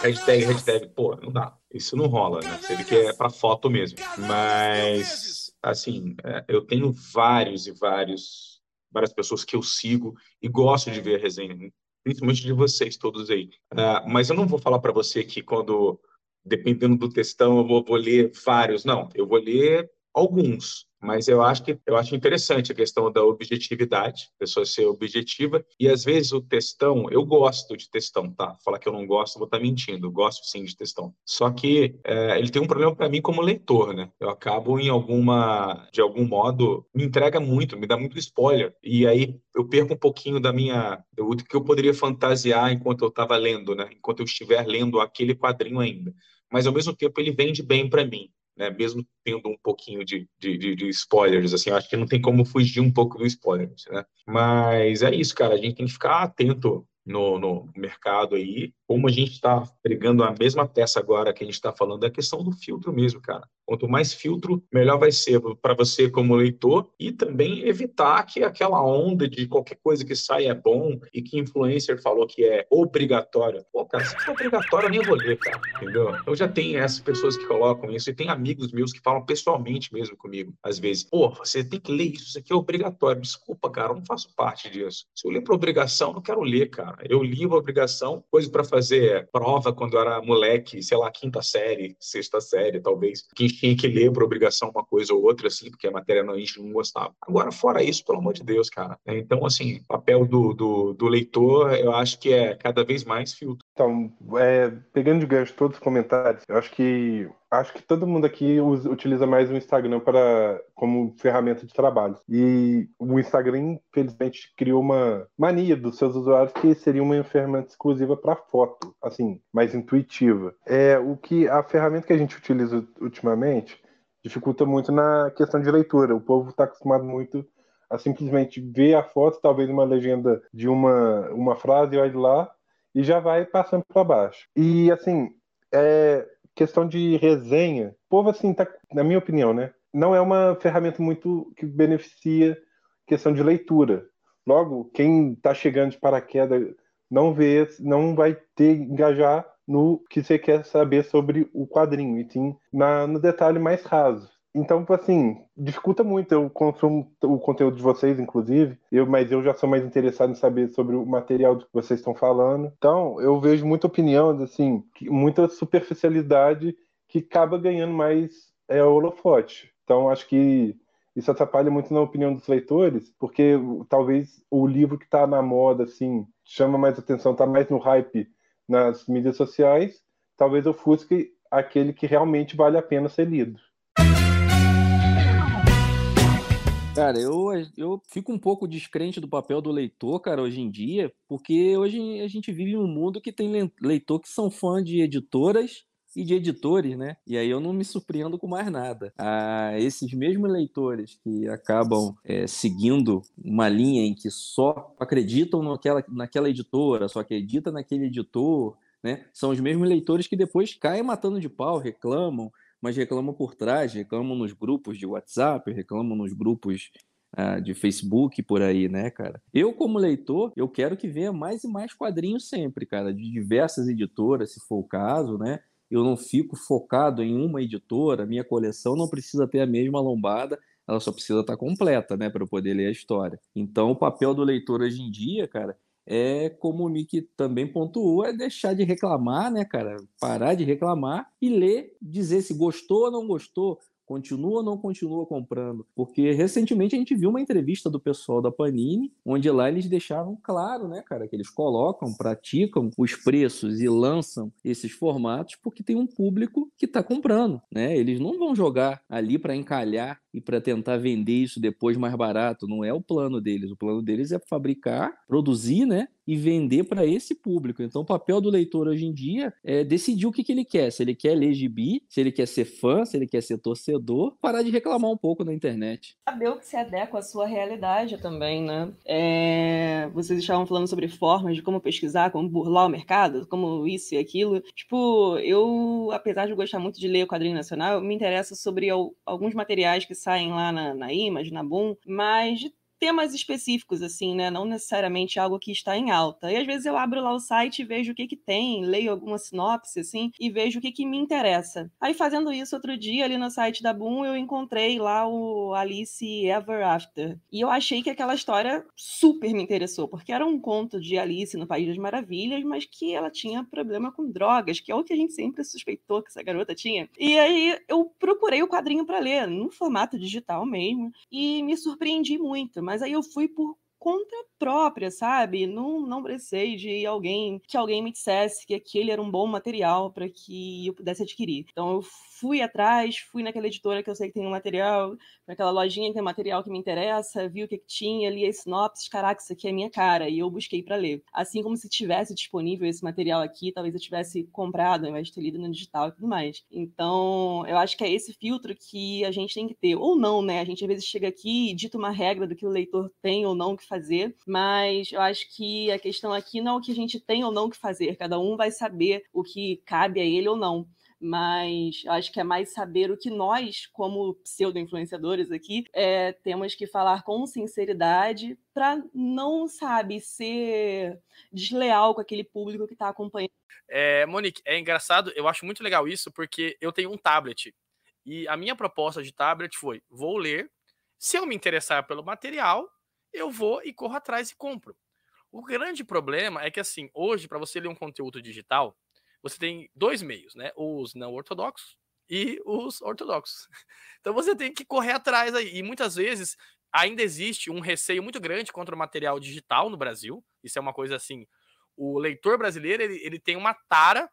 Hashtag, hashtag, pô, não dá. Isso não rola, né? Se ele quer para foto mesmo. Mas, assim, é, eu tenho vários e vários, várias pessoas que eu sigo e gosto de ver a resenha, principalmente de vocês todos aí. Uh, mas eu não vou falar para você que quando, dependendo do textão, eu vou, vou ler vários. Não, eu vou ler alguns. Mas eu acho que eu acho interessante a questão da objetividade, a pessoa ser objetiva. E às vezes o textão, eu gosto de textão, tá? Falar que eu não gosto, vou estar tá mentindo. Eu gosto sim de textão. Só que é, ele tem um problema para mim como leitor, né? Eu acabo em alguma, de algum modo, me entrega muito, me dá muito spoiler. E aí eu perco um pouquinho da minha, do que eu poderia fantasiar enquanto eu estava lendo, né? Enquanto eu estiver lendo aquele quadrinho ainda. Mas ao mesmo tempo ele vende bem para mim né? Mesmo tendo um pouquinho de, de, de, de spoilers, assim, acho que não tem como fugir um pouco do spoilers, né? Mas é isso, cara, a gente tem que ficar atento no, no mercado aí. Como a gente está pregando a mesma peça agora que a gente está falando, é a questão do filtro mesmo, cara. Quanto mais filtro, melhor vai ser para você como leitor e também evitar que aquela onda de qualquer coisa que sai é bom e que influencer falou que é obrigatório. Pô, cara, se for obrigatório, eu nem vou ler, cara, entendeu? Eu já tenho essas pessoas que colocam isso e tem amigos meus que falam pessoalmente mesmo comigo, às vezes. Pô, você tem que ler isso, isso aqui é obrigatório. Desculpa, cara, eu não faço parte disso. Se eu ler por obrigação, eu não quero ler, cara. Eu li uma obrigação, coisa para fazer prova quando era moleque, sei lá, quinta série, sexta série, talvez. Que tinha que ler por obrigação uma coisa ou outra, assim, porque a matéria não, a gente não gostava. Agora, fora isso, pelo amor de Deus, cara. Então, assim, papel do, do, do leitor, eu acho que é cada vez mais filtro. Então, é, pegando de gancho todos os comentários, eu acho que acho que todo mundo aqui usa, utiliza mais o Instagram para como ferramenta de trabalho. E o Instagram, infelizmente, criou uma mania dos seus usuários que seria uma ferramenta exclusiva para foto, assim, mais intuitiva. É o que a ferramenta que a gente utiliza ultimamente dificulta muito na questão de leitura. O povo está acostumado muito a simplesmente ver a foto, talvez uma legenda de uma, uma frase, olha lá, e já vai passando para baixo. E assim, é, questão de resenha, o povo, assim, tá, na minha opinião, né? Não é uma ferramenta muito que beneficia questão de leitura. Logo, quem está chegando de paraquedas não vê, não vai ter engajar no que você quer saber sobre o quadrinho, e sim na, no detalhe mais raso. Então, assim, dificulta muito. Eu consumo o conteúdo de vocês, inclusive, eu, mas eu já sou mais interessado em saber sobre o material que vocês estão falando. Então, eu vejo muita opinião, assim, muita superficialidade que acaba ganhando mais é, holofote. Então, acho que isso atrapalha muito na opinião dos leitores, porque talvez o livro que está na moda, assim, chama mais atenção, está mais no hype nas mídias sociais, talvez ofusque aquele que realmente vale a pena ser lido. Cara, eu, eu fico um pouco descrente do papel do leitor, cara, hoje em dia, porque hoje a gente vive um mundo que tem leitor que são fã de editoras e de editores, né? E aí eu não me surpreendo com mais nada. Ah, esses mesmos leitores que acabam é, seguindo uma linha em que só acreditam naquela, naquela editora, só acredita naquele editor, né? São os mesmos leitores que depois caem matando de pau, reclamam, mas reclamam por trás, reclamam nos grupos de WhatsApp, reclamam nos grupos uh, de Facebook por aí, né, cara? Eu, como leitor, eu quero que venha mais e mais quadrinhos sempre, cara, de diversas editoras, se for o caso, né? Eu não fico focado em uma editora, minha coleção não precisa ter a mesma lombada, ela só precisa estar completa, né, para eu poder ler a história. Então, o papel do leitor hoje em dia, cara, é como o Mick também pontuou, é deixar de reclamar, né, cara? Parar de reclamar e ler, dizer se gostou ou não gostou, Continua ou não continua comprando? Porque recentemente a gente viu uma entrevista do pessoal da Panini, onde lá eles deixavam claro, né, cara, que eles colocam, praticam os preços e lançam esses formatos porque tem um público que está comprando, né? Eles não vão jogar ali para encalhar e para tentar vender isso depois mais barato. Não é o plano deles. O plano deles é fabricar, produzir, né? E vender para esse público. Então, o papel do leitor hoje em dia é decidir o que, que ele quer. Se ele quer ler gibi, se ele quer ser fã, se ele quer ser torcedor, parar de reclamar um pouco na internet. Saber o que se adequa à sua realidade também, né? É... Vocês estavam falando sobre formas de como pesquisar, como burlar o mercado, como isso e aquilo. Tipo, eu, apesar de gostar muito de ler o quadrinho nacional, me interessa sobre alguns materiais que saem lá na, na Image, na Boom, mas de temas específicos, assim, né? Não necessariamente algo que está em alta. E às vezes eu abro lá o site e vejo o que que tem, leio alguma sinopse, assim, e vejo o que que me interessa. Aí fazendo isso outro dia ali no site da Boom, eu encontrei lá o Alice Ever After. E eu achei que aquela história super me interessou, porque era um conto de Alice no País das Maravilhas, mas que ela tinha problema com drogas, que é o que a gente sempre suspeitou que essa garota tinha. E aí eu procurei o quadrinho para ler, no formato digital mesmo, e me surpreendi muito. Mas aí eu fui por conta própria, sabe? Não, não precisei de alguém que alguém me dissesse que aquele era um bom material para que eu pudesse adquirir. Então eu fui atrás, fui naquela editora que eu sei que tem um material, naquela lojinha que tem material que me interessa, vi o que, que tinha, li as sinopses, caraca, isso aqui é minha cara, e eu busquei para ler. Assim como se tivesse disponível esse material aqui, talvez eu tivesse comprado, ao invés de ter lido no digital e tudo mais. Então, eu acho que é esse filtro que a gente tem que ter, ou não, né? A gente às vezes chega aqui e dita uma regra do que o leitor tem ou não que fazer, mas eu acho que a questão aqui não é o que a gente tem ou não que fazer, cada um vai saber o que cabe a ele ou não mas acho que é mais saber o que nós, como pseudo-influenciadores aqui, é, temos que falar com sinceridade para não, sabe, ser desleal com aquele público que está acompanhando. É, Monique, é engraçado, eu acho muito legal isso, porque eu tenho um tablet. E a minha proposta de tablet foi: vou ler, se eu me interessar pelo material, eu vou e corro atrás e compro. O grande problema é que, assim, hoje, para você ler um conteúdo digital, você tem dois meios, né? Os não ortodoxos e os ortodoxos. Então você tem que correr atrás aí. E muitas vezes ainda existe um receio muito grande contra o material digital no Brasil. Isso é uma coisa assim. O leitor brasileiro ele, ele tem uma tara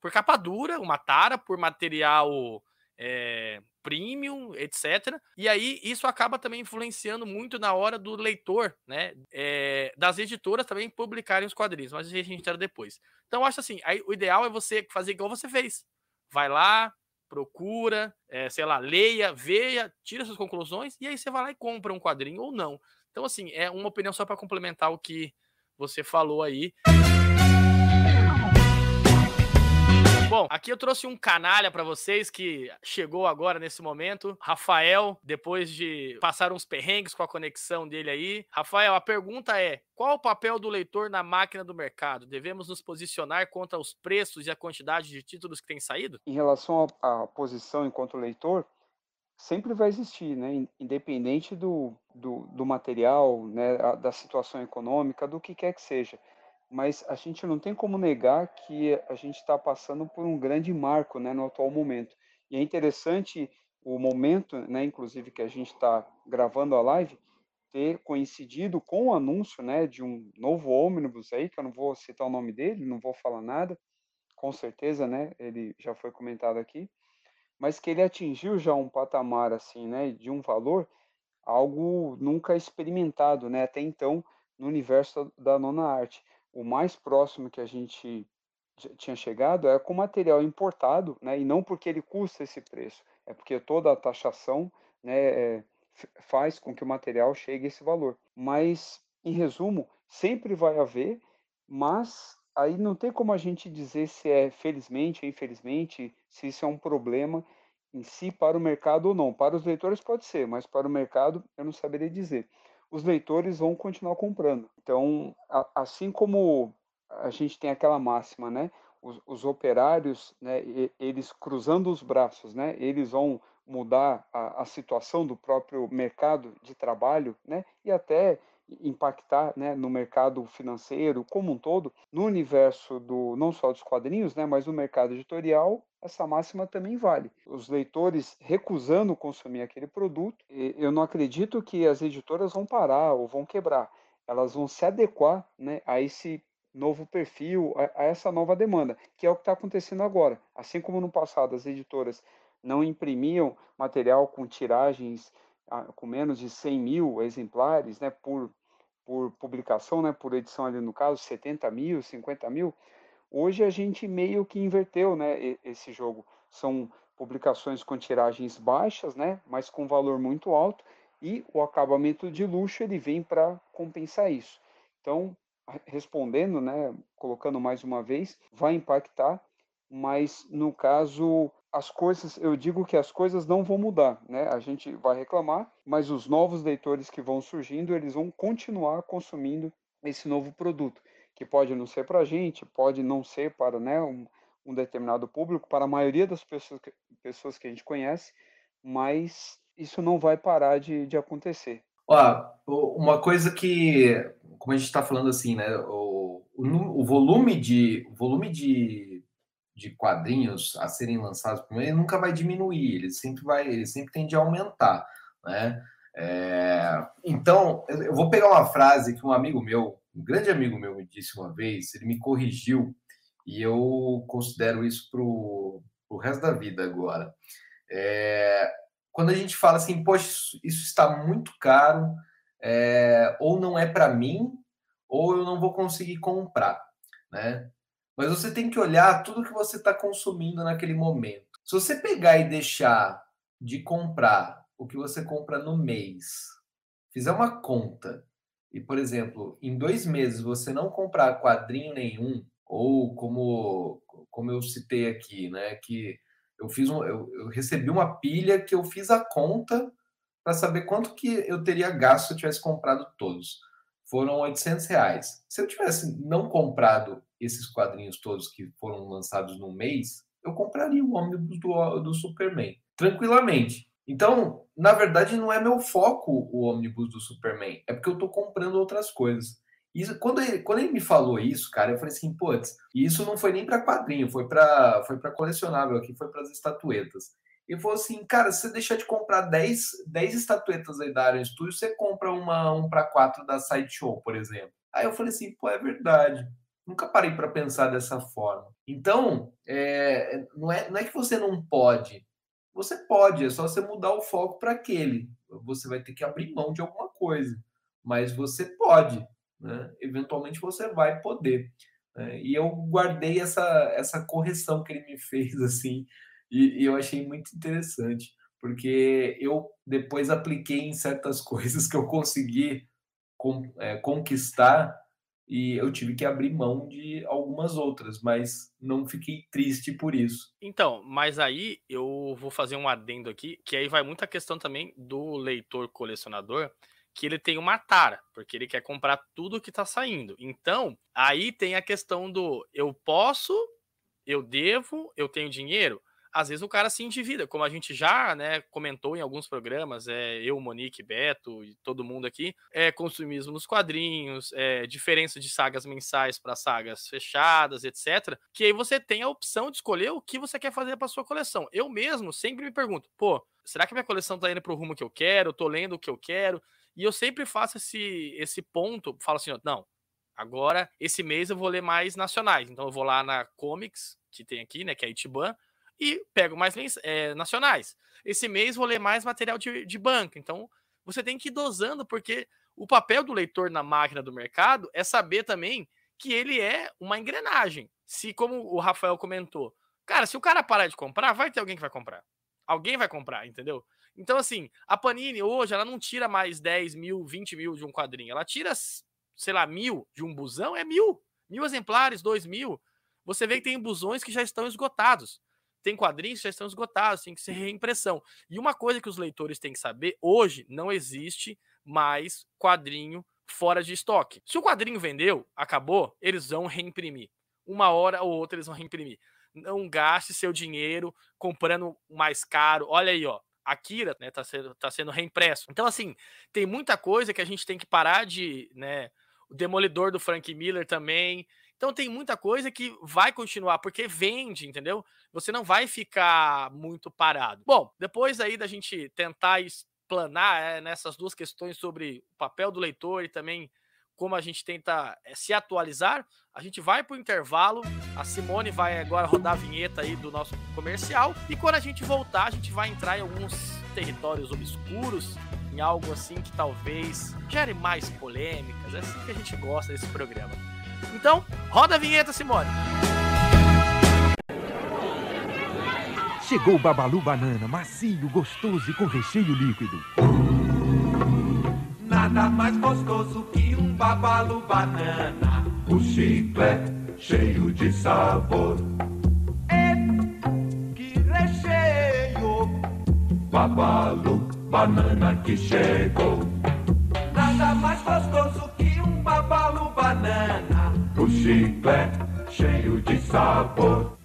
por capa dura, uma tara por material é, premium, etc. E aí isso acaba também influenciando muito na hora do leitor, né? É, das editoras também publicarem os quadrinhos, mas a gente entra depois. Então, acho assim, aí, o ideal é você fazer igual você fez. Vai lá, procura, é, sei lá, leia, veja, tira suas conclusões, e aí você vai lá e compra um quadrinho ou não. Então, assim, é uma opinião só para complementar o que você falou aí. Bom, aqui eu trouxe um canalha para vocês que chegou agora nesse momento. Rafael, depois de passar uns perrengues com a conexão dele aí. Rafael, a pergunta é: qual o papel do leitor na máquina do mercado? Devemos nos posicionar contra os preços e a quantidade de títulos que tem saído? Em relação à posição enquanto leitor, sempre vai existir, né? Independente do, do, do material, né? da situação econômica, do que quer que seja mas a gente não tem como negar que a gente está passando por um grande marco né, no atual momento. E é interessante o momento, né, inclusive, que a gente está gravando a live, ter coincidido com o anúncio né, de um novo ônibus aí, que eu não vou citar o nome dele, não vou falar nada, com certeza, né, ele já foi comentado aqui, mas que ele atingiu já um patamar assim, né, de um valor, algo nunca experimentado, né, até então, no universo da nona arte o mais próximo que a gente tinha chegado é com material importado, né, e não porque ele custa esse preço, é porque toda a taxação né, é, faz com que o material chegue a esse valor. Mas, em resumo, sempre vai haver, mas aí não tem como a gente dizer se é felizmente ou infelizmente, se isso é um problema em si para o mercado ou não. Para os leitores pode ser, mas para o mercado eu não saberia dizer os leitores vão continuar comprando. Então, a, assim como a gente tem aquela máxima, né? Os, os operários, né? Eles cruzando os braços, né? Eles vão mudar a, a, situação do próprio mercado de trabalho, né? E até impactar né, no mercado financeiro como um todo, no universo do não só dos quadrinhos, né, mas no mercado editorial, essa máxima também vale. Os leitores recusando consumir aquele produto, eu não acredito que as editoras vão parar ou vão quebrar. Elas vão se adequar né, a esse novo perfil, a, a essa nova demanda, que é o que está acontecendo agora. Assim como no passado as editoras não imprimiam material com tiragens ah, com menos de 100 mil exemplares né, por, por publicação, né, por edição ali no caso, 70 mil, 50 mil, hoje a gente meio que inverteu né, esse jogo. São publicações com tiragens baixas, né, mas com valor muito alto, e o acabamento de luxo ele vem para compensar isso. Então, respondendo, né, colocando mais uma vez, vai impactar, mas no caso as coisas, eu digo que as coisas não vão mudar, né? A gente vai reclamar, mas os novos leitores que vão surgindo, eles vão continuar consumindo esse novo produto, que pode não ser para a gente, pode não ser para né, um, um, determinado público, para a maioria das pessoas que, pessoas que a gente conhece, mas isso não vai parar de, de acontecer. Ó, uma coisa que, como a gente está falando assim, né, o, o, o, volume de o volume de, de quadrinhos a serem lançados primeiro nunca vai diminuir, ele sempre vai, ele sempre tende a aumentar, né? É, então, eu vou pegar uma frase que um amigo meu, um grande amigo meu, me disse uma vez, ele me corrigiu e eu considero isso para o resto da vida agora. É, quando a gente fala assim, poxa, isso está muito caro, é, ou não é para mim, ou eu não vou conseguir comprar, né? Mas você tem que olhar tudo que você está consumindo naquele momento. Se você pegar e deixar de comprar o que você compra no mês, fizer uma conta e, por exemplo, em dois meses você não comprar quadrinho nenhum, ou como, como eu citei aqui, né, que eu fiz um, eu, eu recebi uma pilha que eu fiz a conta para saber quanto que eu teria gasto se eu tivesse comprado todos. Foram 800 reais. Se eu tivesse não comprado esses quadrinhos todos que foram lançados no mês, eu compraria o ônibus do, do Superman tranquilamente. Então, na verdade, não é meu foco o ônibus do Superman, é porque eu estou comprando outras coisas. Isso, quando, ele, quando ele me falou isso, cara, eu falei assim, putz, e isso não foi nem para quadrinho, foi para foi colecionável aqui, foi para as estatuetas. Ele falou assim, cara, se você deixar de comprar 10, 10 estatuetas aí da Iron Studio, você compra uma 1 para 4 da Sideshow, por exemplo. Aí eu falei assim, pô, é verdade. Nunca parei para pensar dessa forma. Então, é, não, é, não é que você não pode, você pode, é só você mudar o foco para aquele. Você vai ter que abrir mão de alguma coisa, mas você pode, né? Eventualmente você vai poder. Né? E eu guardei essa, essa correção que ele me fez assim, e, e eu achei muito interessante, porque eu depois apliquei em certas coisas que eu consegui é, conquistar e eu tive que abrir mão de algumas outras, mas não fiquei triste por isso. Então, mas aí eu vou fazer um adendo aqui, que aí vai muita questão também do leitor colecionador, que ele tem uma tara, porque ele quer comprar tudo que está saindo. Então, aí tem a questão do eu posso, eu devo, eu tenho dinheiro às vezes o cara se endivida, como a gente já né, comentou em alguns programas, é, eu, Monique, Beto e todo mundo aqui, é consumismo nos quadrinhos, é, diferença de sagas mensais para sagas fechadas, etc. Que aí você tem a opção de escolher o que você quer fazer para sua coleção. Eu mesmo sempre me pergunto, pô, será que minha coleção está indo para o rumo que eu quero? Tô lendo o que eu quero? E eu sempre faço esse, esse ponto, falo assim, não, agora esse mês eu vou ler mais nacionais. Então eu vou lá na Comics, que tem aqui, né, que é a Itiban, e pego mais é, nacionais. Esse mês vou ler mais material de, de banca. Então, você tem que ir dosando, porque o papel do leitor na máquina do mercado é saber também que ele é uma engrenagem. Se, como o Rafael comentou, cara, se o cara parar de comprar, vai ter alguém que vai comprar. Alguém vai comprar, entendeu? Então, assim, a Panini hoje, ela não tira mais 10 mil, 20 mil de um quadrinho. Ela tira, sei lá, mil de um busão, é mil. Mil exemplares, dois mil. Você vê que tem busões que já estão esgotados tem quadrinhos que já estão esgotados, tem que ser reimpressão. E uma coisa que os leitores têm que saber, hoje não existe mais quadrinho fora de estoque. Se o quadrinho vendeu, acabou, eles vão reimprimir. Uma hora ou outra eles vão reimprimir. Não gaste seu dinheiro comprando mais caro. Olha aí, ó. Akira, né, tá sendo, tá sendo reimpresso. Então, assim, tem muita coisa que a gente tem que parar de, né, o Demolidor do Frank Miller também. Então tem muita coisa que vai continuar, porque vende, entendeu? Você não vai ficar muito parado. Bom, depois aí da gente tentar explanar é, nessas duas questões sobre o papel do leitor e também como a gente tenta é, se atualizar, a gente vai para o intervalo. A Simone vai agora rodar a vinheta aí do nosso comercial. E quando a gente voltar, a gente vai entrar em alguns territórios obscuros, em algo assim que talvez gere mais polêmicas. É assim que a gente gosta desse programa. Então, roda a vinheta, Simone. Chegou o Babalu Banana, macio, gostoso e com recheio líquido. Nada mais gostoso que um Babalu Banana. O chiclete cheio de sabor. É, que recheio babalu, banana que chegou. Nada mais gostoso que um babalu banana. O chiclete cheio de sabor.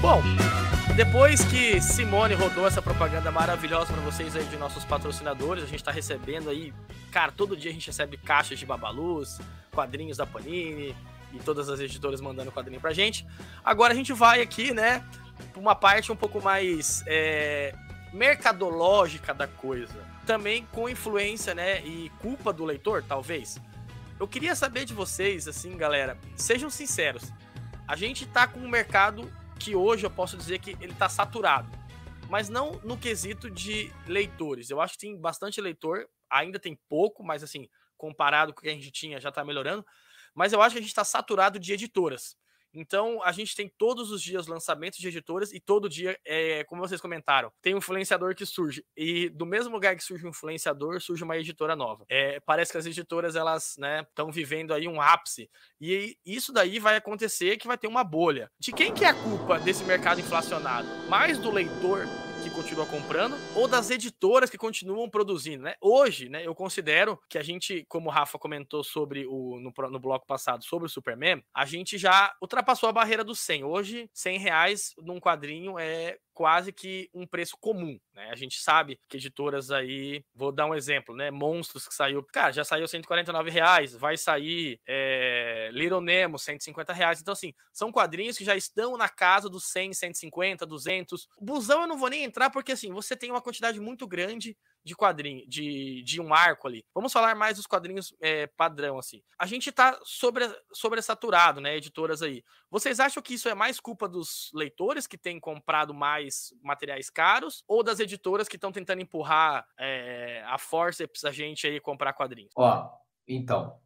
Bom, depois que Simone rodou essa propaganda maravilhosa para vocês aí de nossos patrocinadores, a gente tá recebendo aí, cara, todo dia a gente recebe caixas de babalus, quadrinhos da Panini e todas as editoras mandando quadrinho pra gente. Agora a gente vai aqui, né, uma parte um pouco mais é, mercadológica da coisa. Também com influência, né, e culpa do leitor, talvez. Eu queria saber de vocês, assim, galera, sejam sinceros. A gente tá com um mercado que hoje eu posso dizer que ele tá saturado. Mas não no quesito de leitores. Eu acho que tem bastante leitor, ainda tem pouco, mas assim, comparado com o que a gente tinha, já tá melhorando. Mas eu acho que a gente tá saturado de editoras. Então, a gente tem todos os dias lançamentos de editoras e todo dia, é, como vocês comentaram, tem um influenciador que surge. E do mesmo lugar que surge um influenciador, surge uma editora nova. É, parece que as editoras, elas estão né, vivendo aí um ápice. E isso daí vai acontecer que vai ter uma bolha. De quem que é a culpa desse mercado inflacionado? Mais do leitor que continua comprando ou das editoras que continuam produzindo, né? Hoje, né, eu considero que a gente, como o Rafa comentou sobre o no, no bloco passado sobre o Superman, a gente já ultrapassou a barreira dos 100. Hoje, 100 reais num quadrinho é quase que um preço comum, né? A gente sabe que editoras aí, vou dar um exemplo, né? Monstros que saiu, cara, já saiu 149 reais, vai sair é, Little Nemo 150 reais. Então assim, são quadrinhos que já estão na casa dos 100, 150, 200. O busão eu não vou nem entrar porque assim, você tem uma quantidade muito grande de quadrinho, de, de um arco ali. Vamos falar mais dos quadrinhos é, padrão, assim. A gente tá sobre, sobresaturado, né, editoras aí. Vocês acham que isso é mais culpa dos leitores que têm comprado mais materiais caros ou das editoras que estão tentando empurrar é, a forceps a gente aí comprar quadrinhos? Ó, então,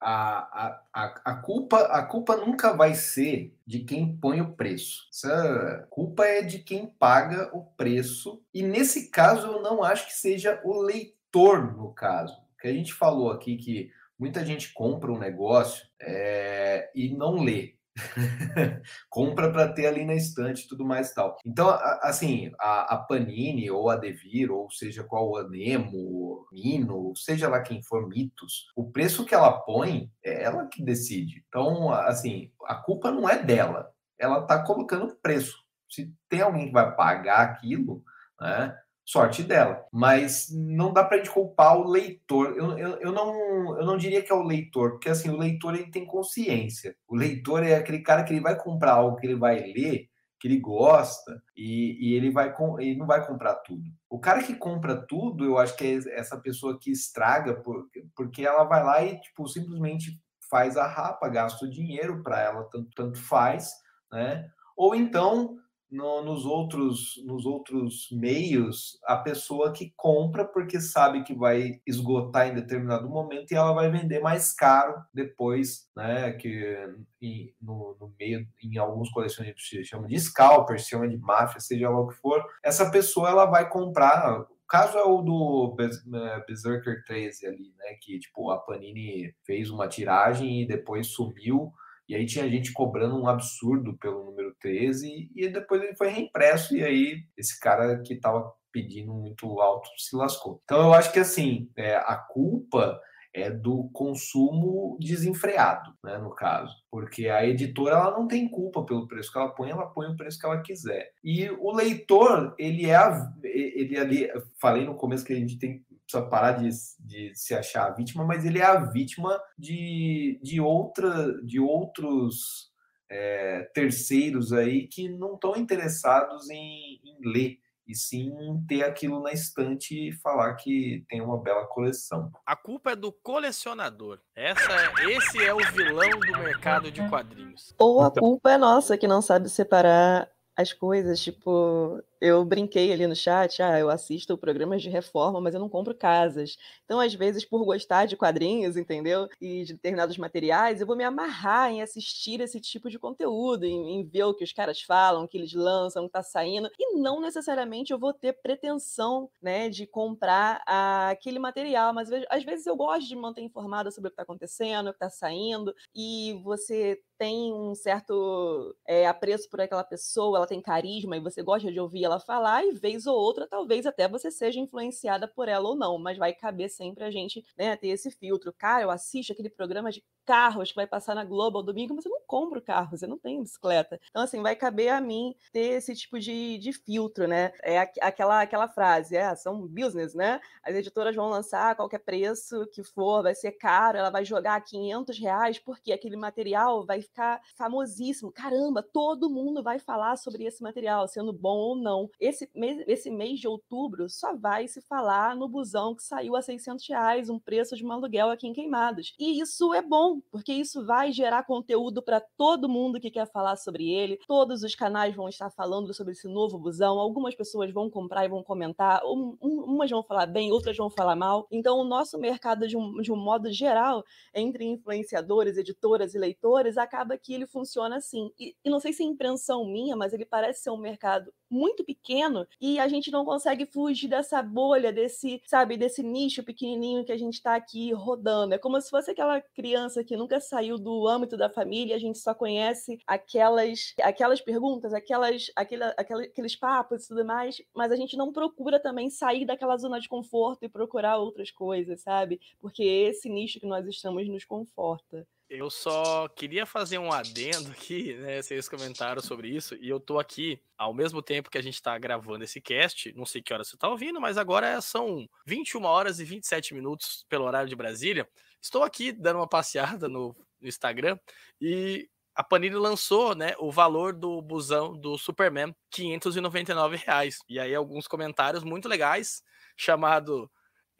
a, a, a, culpa, a culpa nunca vai ser de quem põe o preço. Essa culpa é de quem paga o preço. E nesse caso, eu não acho que seja o leitor, no caso. Que a gente falou aqui que muita gente compra um negócio é, e não lê. compra para ter ali na estante tudo mais e tal. Então, assim, a, a, Panini ou a Devir, ou seja qual a Nemo, Mino, seja lá quem for, Mitos, o preço que ela põe é ela que decide. Então, assim, a culpa não é dela. Ela está colocando preço. Se tem alguém que vai pagar aquilo, né? Sorte dela. Mas não dá para gente culpar o leitor. Eu, eu, eu, não, eu não diria que é o leitor, porque assim, o leitor ele tem consciência. O leitor é aquele cara que ele vai comprar algo que ele vai ler, que ele gosta, e, e ele, vai, ele não vai comprar tudo. O cara que compra tudo, eu acho que é essa pessoa que estraga, porque, porque ela vai lá e tipo, simplesmente faz a rapa, gasta o dinheiro para ela, tanto, tanto faz, né? Ou então no, nos, outros, nos outros meios a pessoa que compra porque sabe que vai esgotar em determinado momento e ela vai vender mais caro depois, né? Que em, no, no, meio, em alguns colecionadores se chama de scalper, se chama de máfia, seja lá o que for, essa pessoa ela vai comprar. Caso é o do é, Berserker 13 ali, né? Que tipo a Panini fez uma tiragem e depois sumiu e aí tinha gente cobrando um absurdo pelo número 13 e depois ele foi reimpresso e aí esse cara que estava pedindo muito alto se lascou. Então eu acho que assim, é, a culpa é do consumo desenfreado, né, no caso, porque a editora ela não tem culpa pelo preço que ela põe, ela põe o preço que ela quiser. E o leitor, ele é ele ali, falei no começo que a gente tem precisa parar de, de se achar a vítima, mas ele é a vítima de, de, outra, de outros é, terceiros aí que não estão interessados em, em ler e sim ter aquilo na estante e falar que tem uma bela coleção. A culpa é do colecionador. Essa, esse é o vilão do mercado de quadrinhos. Ou a culpa é nossa que não sabe separar as coisas, tipo, eu brinquei ali no chat, ah, eu assisto programas de reforma, mas eu não compro casas. Então, às vezes, por gostar de quadrinhos, entendeu? E de determinados materiais, eu vou me amarrar em assistir esse tipo de conteúdo, em, em ver o que os caras falam, o que eles lançam, o que tá saindo, e não necessariamente eu vou ter pretensão, né, de comprar a, aquele material, mas às vezes eu gosto de manter informada sobre o que está acontecendo, o que está saindo, e você tem um certo é, apreço por aquela pessoa, ela tem carisma e você gosta de ouvir ela falar, e vez ou outra, talvez até você seja influenciada por ela ou não, mas vai caber sempre a gente né, ter esse filtro. Cara, eu assisto aquele programa de carros que vai passar na Globo ao domingo, mas eu não compro carro, eu não tenho bicicleta. Então, assim, vai caber a mim ter esse tipo de, de filtro, né? É aquela, aquela frase, é, são business, né? As editoras vão lançar a qualquer preço que for, vai ser caro, ela vai jogar 500 reais, porque aquele material vai ficar famosíssimo. Caramba, todo mundo vai falar sobre esse material, sendo bom ou não. Esse mês, esse mês de outubro só vai se falar no busão que saiu a 600 reais, um preço de um aluguel aqui em Queimados. E isso é bom, porque isso vai gerar conteúdo para todo mundo que quer falar sobre ele. Todos os canais vão estar falando sobre esse novo busão. Algumas pessoas vão comprar e vão comentar. Um, um, umas vão falar bem, outras vão falar mal. Então, o nosso mercado, de um, de um modo geral, entre influenciadores, editoras e leitores, acaba que ele funciona assim. E, e não sei se é impressão minha, mas ele parece ser um mercado muito pequeno e a gente não consegue fugir dessa bolha, desse, sabe, desse nicho pequenininho que a gente está aqui rodando. É como se fosse aquela criança que nunca saiu do âmbito da família, a gente só conhece aquelas, aquelas perguntas, aquelas, aquele, aqueles papos e tudo mais, mas a gente não procura também sair daquela zona de conforto e procurar outras coisas, sabe? Porque esse nicho que nós estamos nos conforta. Eu só queria fazer um adendo aqui, né? Vocês comentaram sobre isso, e eu tô aqui ao mesmo tempo que a gente tá gravando esse cast. Não sei que hora você tá ouvindo, mas agora são 21 horas e 27 minutos pelo horário de Brasília. Estou aqui dando uma passeada no, no Instagram e a Panini lançou, né, o valor do busão do Superman, 599 reais. E aí alguns comentários muito legais, chamado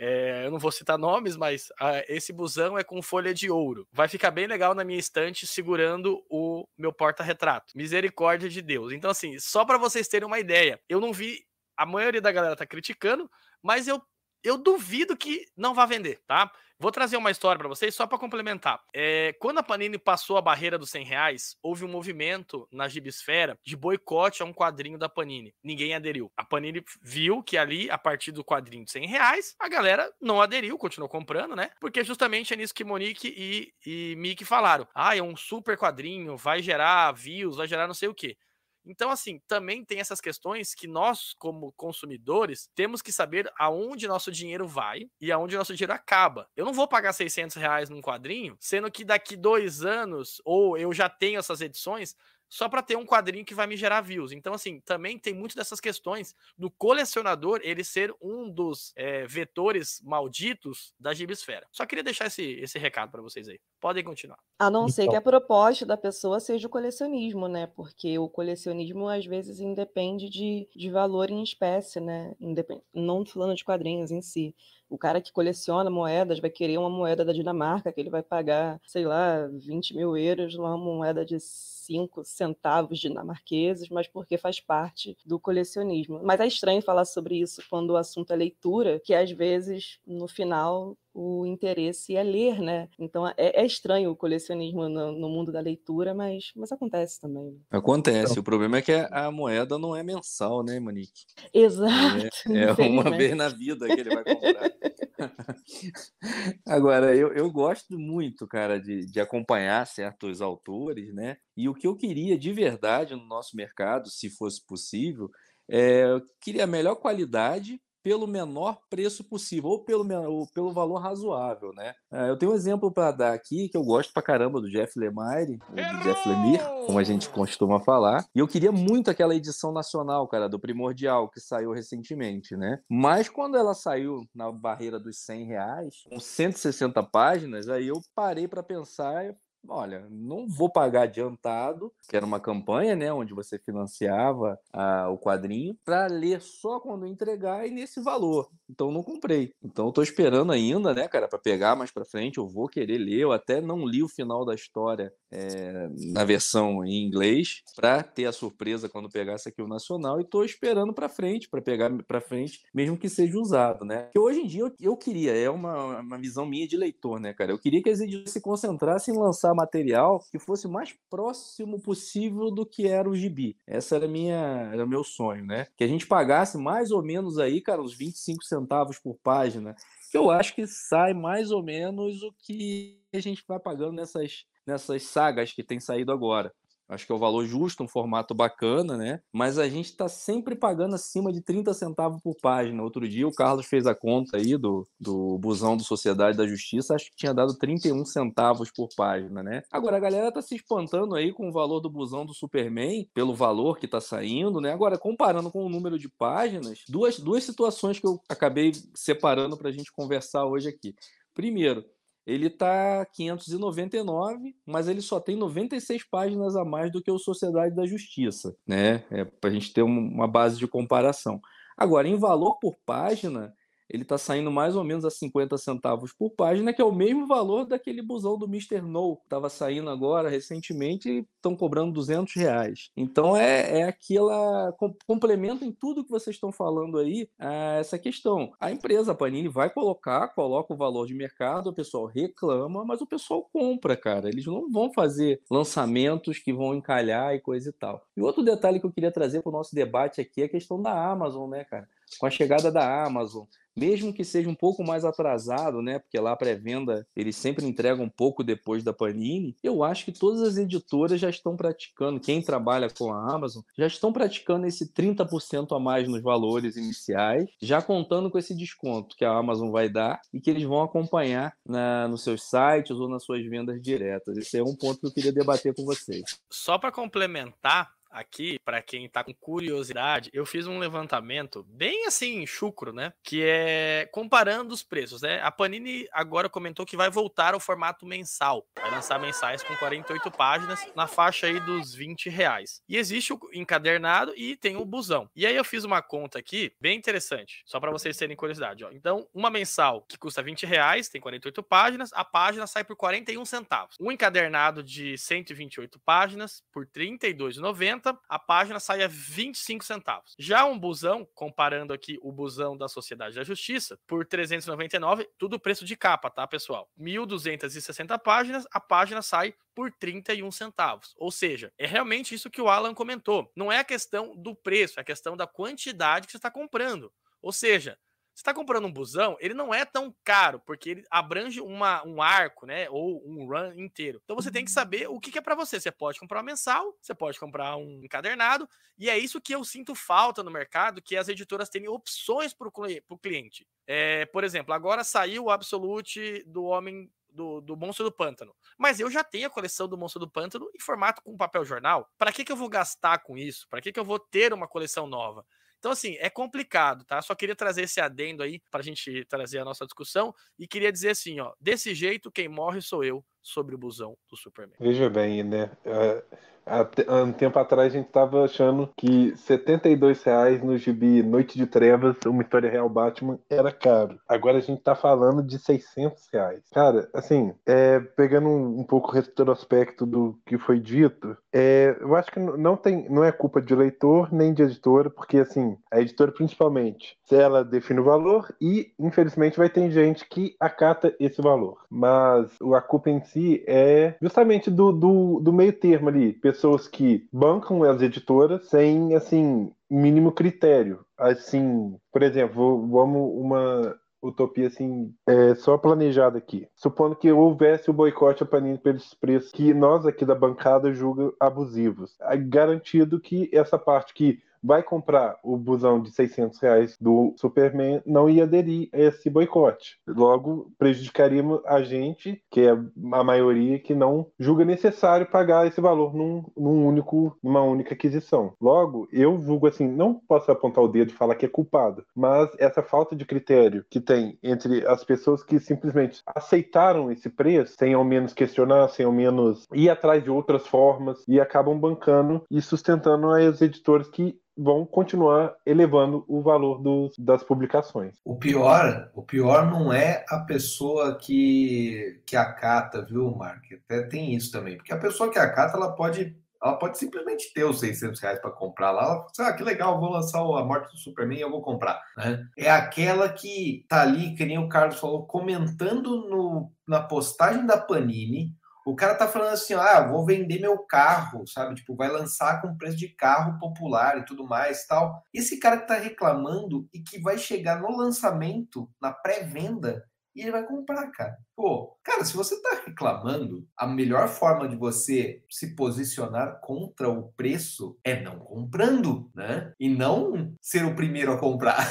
é, eu não vou citar nomes, mas ah, esse busão é com folha de ouro. Vai ficar bem legal na minha estante segurando o meu porta-retrato. Misericórdia de Deus. Então, assim, só para vocês terem uma ideia, eu não vi. A maioria da galera tá criticando, mas eu, eu duvido que não vá vender, tá? Vou trazer uma história para vocês só para complementar. É, quando a Panini passou a barreira dos 100 reais, houve um movimento na Gibisfera de boicote a um quadrinho da Panini. Ninguém aderiu. A Panini viu que ali, a partir do quadrinho de 100 reais, a galera não aderiu, continuou comprando, né? Porque justamente é nisso que Monique e, e falaram. Ah, é um super quadrinho, vai gerar views, vai gerar não sei o quê. Então, assim, também tem essas questões que nós, como consumidores, temos que saber aonde nosso dinheiro vai e aonde nosso dinheiro acaba. Eu não vou pagar 600 reais num quadrinho, sendo que daqui dois anos, ou eu já tenho essas edições, só para ter um quadrinho que vai me gerar views. Então, assim, também tem muito dessas questões do colecionador ele ser um dos é, vetores malditos da gibisfera. Só queria deixar esse, esse recado para vocês aí. Podem continuar. A não ser que a proposta da pessoa seja o colecionismo, né? Porque o colecionismo às vezes independe de, de valor em espécie, né? Independ... Não falando de quadrinhos em si. O cara que coleciona moedas vai querer uma moeda da Dinamarca, que ele vai pagar, sei lá, 20 mil euros, uma moeda de 5 centavos dinamarqueses, mas porque faz parte do colecionismo. Mas é estranho falar sobre isso quando o assunto é leitura, que às vezes, no final, o interesse é ler, né? Então é, é estranho o colecionismo no, no, mundo da leitura, mas, mas acontece também. Né? Acontece. Então... O problema é que a moeda não é mensal, né, Monique? Exato. É, é uma vez na vida que ele vai comprar. Agora, eu, eu gosto muito, cara, de, de acompanhar certos autores, né? E o que eu queria de verdade no nosso mercado, se fosse possível, é, eu queria a melhor qualidade pelo menor preço possível, ou pelo, ou pelo valor razoável, né? É, eu tenho um exemplo para dar aqui que eu gosto pra caramba do Jeff Lemire, do Jeff Lemire, como a gente costuma falar. E eu queria muito aquela edição nacional, cara, do Primordial, que saiu recentemente, né? Mas quando ela saiu na barreira dos 100 reais, com 160 páginas, aí eu parei para pensar olha, não vou pagar adiantado, que era uma campanha, né, onde você financiava ah, o quadrinho, para ler só quando entregar e nesse valor. Então não comprei. Então tô esperando ainda, né, cara, para pegar mais para frente. Eu vou querer ler. Eu até não li o final da história é, na versão em inglês para ter a surpresa quando pegasse aqui o nacional e tô esperando para frente, para pegar para frente, mesmo que seja usado, né? Que hoje em dia eu, eu queria, é uma, uma visão minha de leitor, né, cara? Eu queria que as editoras se concentrassem em lançar material que fosse o mais próximo possível do que era o gibi. Essa era minha, era meu sonho, né? Que a gente pagasse mais ou menos aí, cara, uns 25 centavos por página, que eu acho que sai mais ou menos o que a gente vai pagando nessas, nessas sagas que tem saído agora. Acho que é o valor justo, um formato bacana, né? Mas a gente está sempre pagando acima de 30 centavos por página. Outro dia o Carlos fez a conta aí do, do busão do Sociedade da Justiça, acho que tinha dado 31 centavos por página, né? Agora a galera tá se espantando aí com o valor do busão do Superman, pelo valor que tá saindo, né? Agora, comparando com o número de páginas, duas, duas situações que eu acabei separando para a gente conversar hoje aqui. Primeiro, ele está 599, mas ele só tem 96 páginas a mais do que o Sociedade da Justiça, né? É, para a gente ter uma base de comparação. Agora, em valor por página, ele está saindo mais ou menos a 50 centavos por página, que é o mesmo valor daquele busão do Mr. No, que estava saindo agora recentemente e estão cobrando 200 reais. Então é, é aquela. Com, complementa em tudo que vocês estão falando aí essa questão. A empresa, a Panini, vai colocar, coloca o valor de mercado, o pessoal reclama, mas o pessoal compra, cara. Eles não vão fazer lançamentos que vão encalhar e coisa e tal. E outro detalhe que eu queria trazer para o nosso debate aqui é a questão da Amazon, né, cara? Com a chegada da Amazon, mesmo que seja um pouco mais atrasado, né? Porque lá a pré-venda eles sempre entregam um pouco depois da Panini. Eu acho que todas as editoras já estão praticando, quem trabalha com a Amazon, já estão praticando esse 30% a mais nos valores iniciais, já contando com esse desconto que a Amazon vai dar e que eles vão acompanhar na, nos seus sites ou nas suas vendas diretas. Esse é um ponto que eu queria debater com vocês. Só para complementar, aqui, para quem tá com curiosidade, eu fiz um levantamento bem assim, chucro, né? Que é comparando os preços, né? A Panini agora comentou que vai voltar ao formato mensal. Vai lançar mensais com 48 páginas na faixa aí dos 20 reais. E existe o encadernado e tem o busão. E aí eu fiz uma conta aqui, bem interessante, só para vocês terem curiosidade. Ó. Então, uma mensal que custa 20 reais, tem 48 páginas, a página sai por 41 centavos. Um encadernado de 128 páginas por R$ 32,90 a página sai a 25 centavos. Já um busão, comparando aqui o busão da Sociedade da Justiça, por 399, tudo preço de capa, tá, pessoal? 1.260 páginas, a página sai por 31 centavos. Ou seja, é realmente isso que o Alan comentou. Não é a questão do preço, é a questão da quantidade que você está comprando. Ou seja, você está comprando um busão, ele não é tão caro, porque ele abrange uma, um arco, né? Ou um run inteiro. Então você tem que saber o que, que é para você. Você pode comprar um mensal, você pode comprar um encadernado, e é isso que eu sinto falta no mercado, que as editoras têm opções para o cliente. É, por exemplo, agora saiu o Absolute do Homem do, do Monstro do Pântano. Mas eu já tenho a coleção do Monstro do Pântano em formato com papel jornal. Para que, que eu vou gastar com isso? Para que, que eu vou ter uma coleção nova? Então, assim, é complicado, tá? Só queria trazer esse adendo aí para a gente trazer a nossa discussão e queria dizer assim, ó, desse jeito quem morre sou eu sobre o busão do Superman. Veja bem, né? Uh Há um tempo atrás a gente estava achando que 72 reais no gibi Noite de Trevas, uma história real Batman, era caro. Agora a gente está falando de 600 reais. Cara, assim, é, pegando um, um pouco o retrospecto do que foi dito, é, eu acho que não, tem, não é culpa de leitor nem de editora, porque assim, a editora principalmente, se ela define o valor e, infelizmente, vai ter gente que acata esse valor. Mas a culpa em si é justamente do, do, do meio termo ali, pessoas que bancam as editoras sem, assim, mínimo critério. Assim, por exemplo, vamos uma utopia assim, é, só planejada aqui. Supondo que houvesse o boicote a Panini pelos preços que nós aqui da bancada julga abusivos. É garantido que essa parte que vai comprar o busão de 600 reais do Superman não ia aderir a esse boicote. Logo, prejudicaríamos a gente, que é a maioria que não julga necessário pagar esse valor num, num único, numa única aquisição. Logo, eu julgo assim, não posso apontar o dedo e falar que é culpado, mas essa falta de critério que tem entre as pessoas que simplesmente aceitaram esse preço, sem ao menos questionar, sem ao menos ir atrás de outras formas e acabam bancando e sustentando as editoras que vão continuar elevando o valor dos, das publicações. O pior, o pior não é a pessoa que, que acata, viu, Mark? Até tem isso também, porque a pessoa que acata, ela pode ela pode simplesmente ter os 600 reais para comprar lá. Ela assim, ah, que legal, vou lançar a morte do Superman, eu vou comprar. Né? É aquela que tá ali, que nem o Carlos falou, comentando no, na postagem da Panini, o cara tá falando assim, ah, vou vender meu carro, sabe? Tipo, vai lançar com preço de carro popular e tudo mais, tal. Esse cara que tá reclamando e que vai chegar no lançamento, na pré-venda, e ele vai comprar, cara. Pô, cara, se você está reclamando, a melhor forma de você se posicionar contra o preço é não comprando, né? E não ser o primeiro a comprar.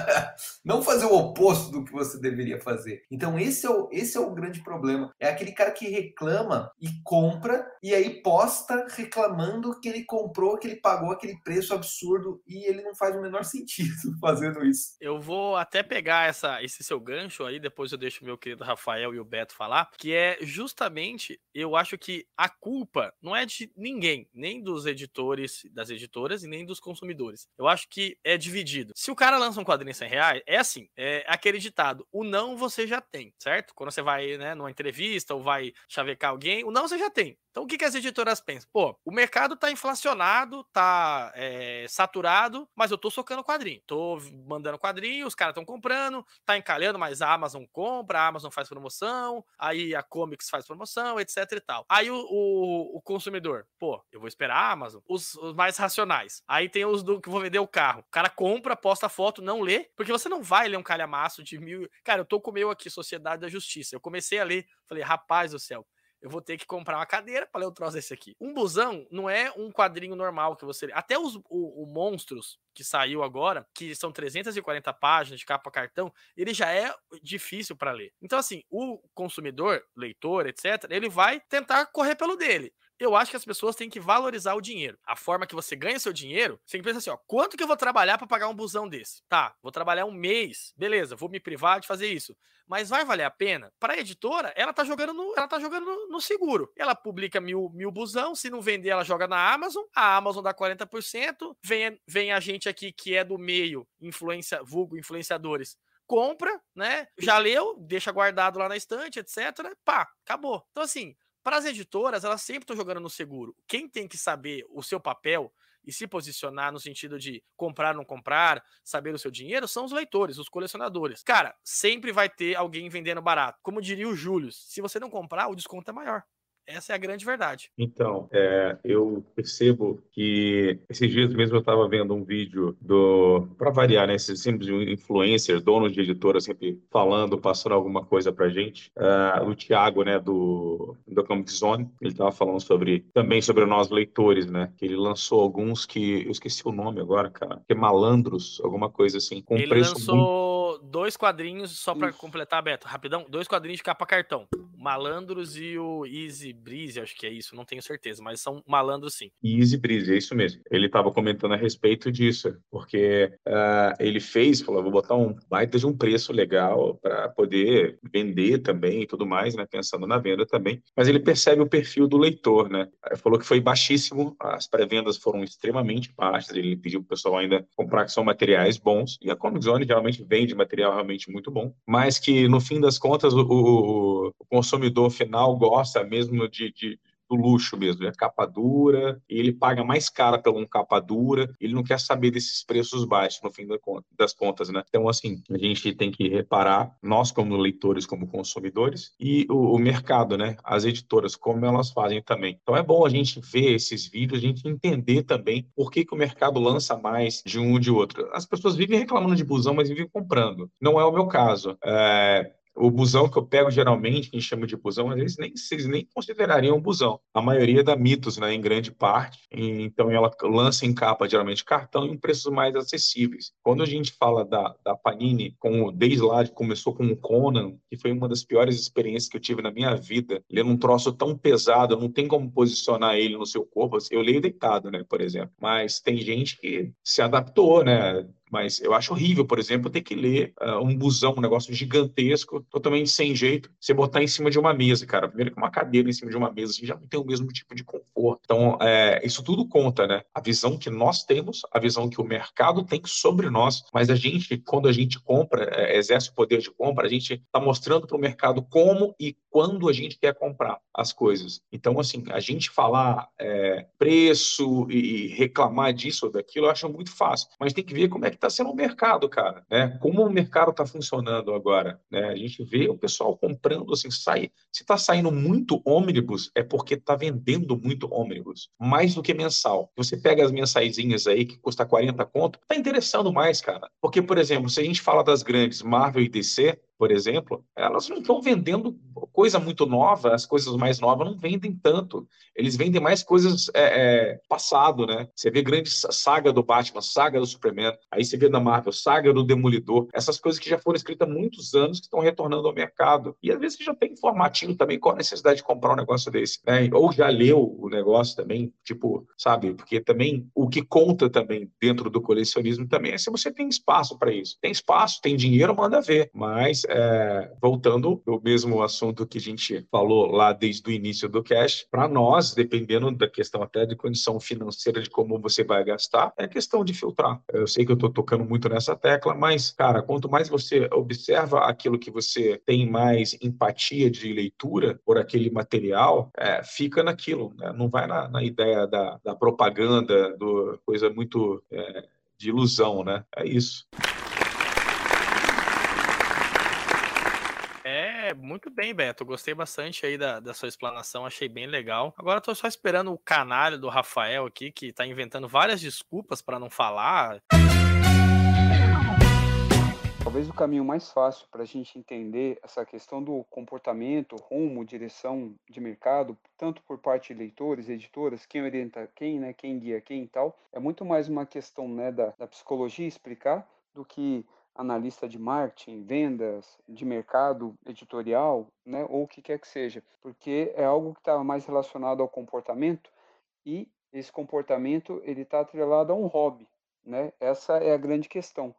não fazer o oposto do que você deveria fazer. Então, esse é, o, esse é o grande problema. É aquele cara que reclama e compra e aí posta reclamando que ele comprou, que ele pagou aquele preço absurdo e ele não faz o menor sentido fazendo isso. Eu vou até pegar essa, esse seu gancho aí, depois eu deixo meu querido Rafael Rafael e o Beto falar, que é justamente, eu acho que a culpa não é de ninguém, nem dos editores, das editoras e nem dos consumidores. Eu acho que é dividido. Se o cara lança um quadrinho 100 reais, é assim, é aquele ditado, o não você já tem, certo? Quando você vai, né, numa entrevista ou vai chavecar alguém, o não você já tem. Então, o que, que as editoras pensam? Pô, o mercado tá inflacionado, tá é, saturado, mas eu tô socando quadrinho. Tô mandando quadrinho, os caras estão comprando, tá encalhando, mas a Amazon compra, a Amazon faz promoção, aí a Comics faz promoção, etc e tal. Aí o, o, o consumidor, pô, eu vou esperar a Amazon. Os, os, mais racionais. Aí tem os do que vou vender o carro. O cara compra, posta foto, não lê, porque você não vai ler um calhamaço de mil. Cara, eu tô com o meu aqui, Sociedade da Justiça. Eu comecei a ler, falei, rapaz do céu, eu vou ter que comprar uma cadeira para ler o troço desse aqui. Um busão não é um quadrinho normal que você. Até os o, o Monstros, que saiu agora, que são 340 páginas de capa cartão, ele já é difícil para ler. Então, assim, o consumidor, leitor, etc., ele vai tentar correr pelo dele eu acho que as pessoas têm que valorizar o dinheiro. A forma que você ganha seu dinheiro, você tem que pensar assim, ó, quanto que eu vou trabalhar para pagar um busão desse? Tá, vou trabalhar um mês, beleza, vou me privar de fazer isso. Mas vai valer a pena? Para a editora, ela tá jogando no, ela tá jogando no, no, seguro. Ela publica mil, mil busão, se não vender, ela joga na Amazon, a Amazon dá 40%, vem, vem a gente aqui que é do meio, influência, vulgo influenciadores, compra, né? Já leu, deixa guardado lá na estante, etc. Pá, acabou. Então, assim, para as editoras, elas sempre estão jogando no seguro. Quem tem que saber o seu papel e se posicionar no sentido de comprar ou não comprar, saber o seu dinheiro, são os leitores, os colecionadores. Cara, sempre vai ter alguém vendendo barato. Como diria o Júlio, se você não comprar, o desconto é maior. Essa é a grande verdade. Então, é, eu percebo que esses dias mesmo eu estava vendo um vídeo do, para variar, né, esses simples influencers, donos de editora, sempre falando, passando alguma coisa para gente. Uh, o Thiago, né, do, do Comic Zone, ele estava falando sobre, também sobre nós leitores, né, que ele lançou alguns que, eu esqueci o nome agora, cara, que é Malandros, alguma coisa assim, com ele preço lançou muito... dois quadrinhos, só para completar, Beto, rapidão, dois quadrinhos de capa cartão, Malandros e o Easy Breeze, acho que é isso, não tenho certeza, mas são malandros sim. Easy Breeze, é isso mesmo. Ele estava comentando a respeito disso, porque uh, ele fez, falou, vou botar um baita de um preço legal para poder vender também e tudo mais, né, pensando na venda também, mas ele percebe o perfil do leitor, né, ele falou que foi baixíssimo, as pré-vendas foram extremamente baixas, ele pediu para o pessoal ainda comprar que são materiais bons, e a Comic Zone geralmente vende material realmente muito bom, mas que no fim das contas o, o, o consumidor final gosta mesmo de, de do luxo mesmo, é capa dura, e ele paga mais cara pela um capa dura, ele não quer saber desses preços baixos no fim das contas, né? Então, assim, a gente tem que reparar, nós como leitores, como consumidores, e o, o mercado, né? As editoras, como elas fazem também. Então, é bom a gente ver esses vídeos, a gente entender também por que, que o mercado lança mais de um ou de outro. As pessoas vivem reclamando de busão, mas vivem comprando. Não é o meu caso. É, O busão que eu pego geralmente, que a gente chama de busão, às vezes nem, vocês nem considerariam um busão. A maioria da Mitos, né, em grande parte. Então ela lança em capa geralmente cartão em preços mais acessíveis. Quando a gente fala da, da Panini, com, desde lá começou com o Conan, que foi uma das piores experiências que eu tive na minha vida. É um troço tão pesado, não tem como posicionar ele no seu corpo. Eu leio deitado, né, por exemplo. Mas tem gente que se adaptou, né? Mas eu acho horrível, por exemplo, ter que ler uh, um busão, um negócio gigantesco, totalmente sem jeito, você botar em cima de uma mesa, cara. Primeiro que uma cadeira em cima de uma mesa, assim, já não tem o mesmo tipo de conforto. Então, é, isso tudo conta, né? A visão que nós temos, a visão que o mercado tem sobre nós, mas a gente, quando a gente compra, é, exerce o poder de compra, a gente está mostrando para o mercado como e quando a gente quer comprar as coisas. Então, assim, a gente falar é, preço e reclamar disso ou daquilo, eu acho muito fácil. Mas tem que ver como é que está sendo o mercado, cara, né? Como o mercado está funcionando agora, né? A gente vê o pessoal comprando, assim, sai, se está saindo muito ônibus, é porque está vendendo muito ônibus, mais do que mensal. Você pega as mensaizinhas aí que custa 40 conto, tá interessando mais, cara. Porque, por exemplo, se a gente fala das grandes Marvel e DC, por exemplo, elas não estão vendendo coisa muito nova, as coisas mais novas não vendem tanto. Eles vendem mais coisas é, é, passado, né? Você vê grande saga do Batman, saga do Superman, aí você vê da Marvel, saga do Demolidor, essas coisas que já foram escritas há muitos anos que estão retornando ao mercado. E às vezes você já tem formatinho também, qual a necessidade de comprar um negócio desse? Né? Ou já leu o negócio também, tipo, sabe? Porque também o que conta também dentro do colecionismo também é se você tem espaço para isso. Tem espaço, tem dinheiro, manda ver. Mas é, voltando ao mesmo assunto que a gente falou lá desde o início do cash, para nós, dependendo da questão até de condição financeira de como você vai gastar, é questão de filtrar. Eu sei que eu estou tocando muito nessa tecla, mas, cara, quanto mais você observa aquilo que você tem mais empatia de leitura por aquele material, é, fica naquilo, né? não vai na, na ideia da, da, propaganda, do coisa muito é, de ilusão, né? É isso. Muito bem, Beto. Gostei bastante aí da, da sua explanação, achei bem legal. Agora tô só esperando o canalho do Rafael aqui, que tá inventando várias desculpas para não falar. Talvez o caminho mais fácil para a gente entender essa questão do comportamento, rumo, direção de mercado, tanto por parte de leitores, editoras, quem orienta quem, né, quem guia quem e tal, é muito mais uma questão né, da, da psicologia explicar do que analista de marketing, vendas, de mercado, editorial, né, ou o que quer que seja, porque é algo que está mais relacionado ao comportamento e esse comportamento ele está atrelado a um hobby, né? Essa é a grande questão.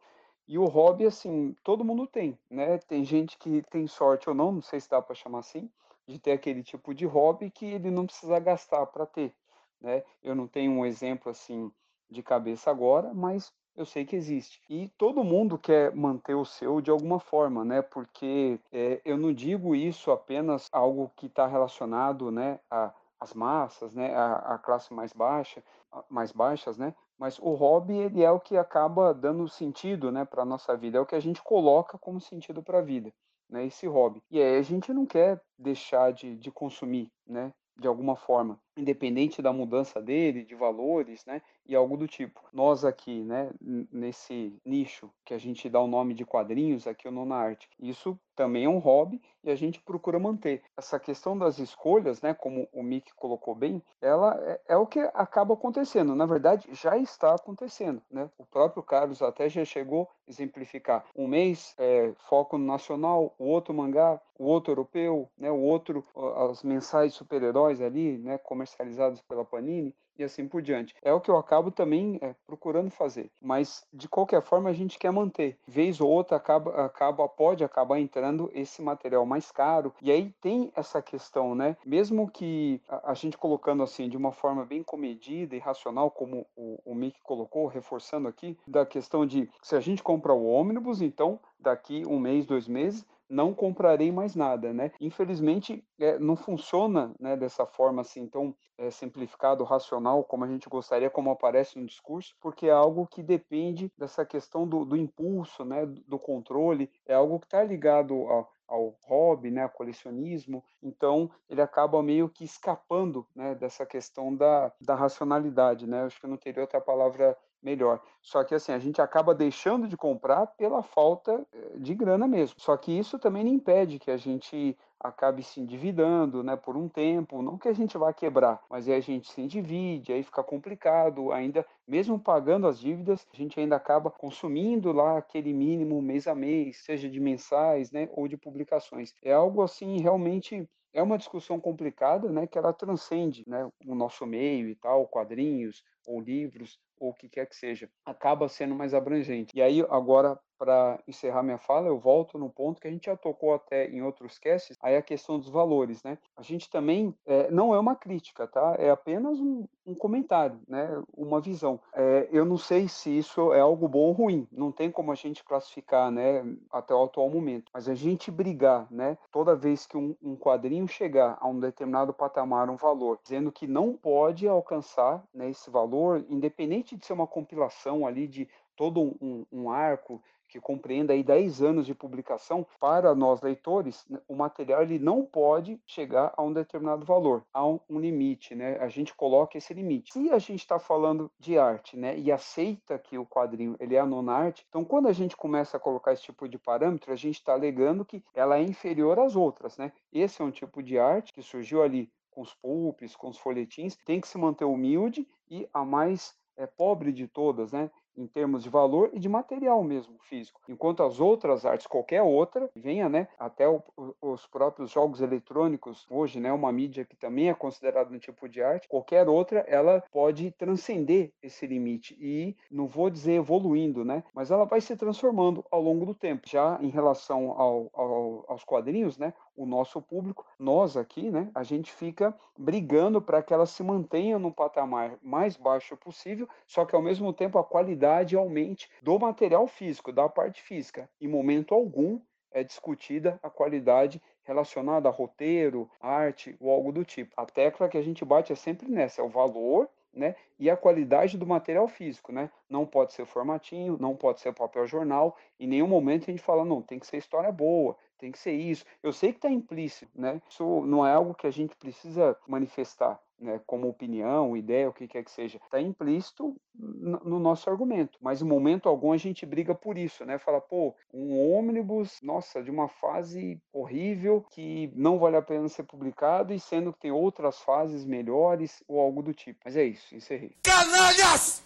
E o hobby, assim, todo mundo tem, né? Tem gente que tem sorte ou não, não sei se dá para chamar assim, de ter aquele tipo de hobby que ele não precisa gastar para ter, né? Eu não tenho um exemplo assim de cabeça agora, mas eu sei que existe. E todo mundo quer manter o seu de alguma forma, né? Porque é, eu não digo isso apenas algo que está relacionado, né, a as massas, né, a, a, classe mais baixa, mais baixas, né? Mas o hobby ele é o que acaba dando sentido, né, para nossa vida. É o que a gente coloca como sentido para a vida, né? Esse hobby. E aí a gente não quer deixar de, de consumir, né? De alguma forma independente da mudança dele, de valores, né, e algo do tipo. Nós aqui, né, nesse nicho que a gente dá o nome de quadrinhos, aqui o Nona Arte, isso também é um hobby e a gente procura manter. Essa questão das escolhas, né, como o Mick colocou bem, ela é, é o que acaba acontecendo. Na verdade, já está acontecendo, né? O próprio Carlos até já chegou a exemplificar. Um mês é, foco no nacional, o outro mangá, o outro europeu, né, o outro as mensais super-heróis ali, né, comercializados pela Panini e assim por diante. É o que eu acabo também é, procurando fazer, mas de qualquer forma a gente quer manter. Vez ou outra acaba, acaba pode acabar entrando esse material mais caro e aí tem essa questão, né? Mesmo que a, a gente colocando assim de uma forma bem comedida e racional, como o, o Mick colocou, reforçando aqui, da questão de se a gente compra o ônibus, então daqui um mês, dois meses, não comprarei mais nada, né? Infelizmente, é, não funciona né, dessa forma assim tão é, simplificado, racional, como a gente gostaria, como aparece no discurso, porque é algo que depende dessa questão do, do impulso, né, do controle, é algo que está ligado ao, ao hobby, né, ao colecionismo, então ele acaba meio que escapando, né, dessa questão da, da racionalidade, né, acho que não teria outra palavra melhor. Só que assim, a gente acaba deixando de comprar pela falta eh, de grana mesmo. Só que isso também não impede que a gente acabe se endividando, né, por um tempo, não que a gente vá quebrar, mas aí a gente se endivide, aí fica complicado, ainda mesmo pagando as dívidas, a gente ainda acaba consumindo lá aquele mínimo mês a mês, seja de mensais, né, ou de publicações. É algo assim realmente é uma discussão complicada, né, que ela transcende, né, o nosso meio e tal, quadrinhos ou livros ou o que quer que seja, acaba sendo mais abrangente. E aí agora para encerrar minha fala, eu volto no ponto que a gente já tocou até em outros casts, aí a questão dos valores, né? A gente também é, não é uma crítica, tá? É apenas um, um comentário, né? Uma visão. É, eu não sei se isso é algo bom ou ruim, não tem como a gente classificar, né? Até o atual momento. Mas a gente brigar, né? Toda vez que um, um quadrinho chegar a um determinado patamar, um valor, dizendo que não pode alcançar né, esse valor, independente de ser uma compilação ali de todo um, um arco que compreenda aí 10 anos de publicação, para nós leitores, né, o material ele não pode chegar a um determinado valor, um, um limite, né? A gente coloca esse limite. Se a gente está falando de arte, né, e aceita que o quadrinho ele é a nona arte, então quando a gente começa a colocar esse tipo de parâmetro, a gente está alegando que ela é inferior às outras, né? Esse é um tipo de arte que surgiu ali com os pulpes, com os folhetins, tem que se manter humilde e a mais é, pobre de todas, né? Em termos de valor e de material mesmo físico. Enquanto as outras artes, qualquer outra, venha, né, até o, os próprios jogos eletrônicos, hoje, né, uma mídia que também é considerada um tipo de arte, qualquer outra, ela pode transcender esse limite e, não vou dizer evoluindo, né, mas ela vai se transformando ao longo do tempo. Já em relação ao, ao, aos quadrinhos, né, o nosso público, nós aqui, né, a gente fica brigando para que ela se mantenha no patamar mais baixo possível, só que ao mesmo tempo a qualidade aumente do material físico, da parte física. Em momento algum é discutida a qualidade relacionada a roteiro, arte ou algo do tipo. A tecla que a gente bate é sempre nessa, é o valor né? E a qualidade do material físico, né? Não pode ser formatinho, não pode ser papel jornal. Em nenhum momento a gente fala, não, tem que ser história boa, tem que ser isso. Eu sei que está implícito, né? Isso não é algo que a gente precisa manifestar, né, como opinião, ideia, o que quer que seja. Está implícito no nosso argumento, mas em momento algum a gente briga por isso, né? Fala, pô, um ônibus, nossa, de uma fase horrível que não vale a pena ser publicado e sendo que tem outras fases melhores ou algo do tipo. Mas é isso, encerrei. Canalhas!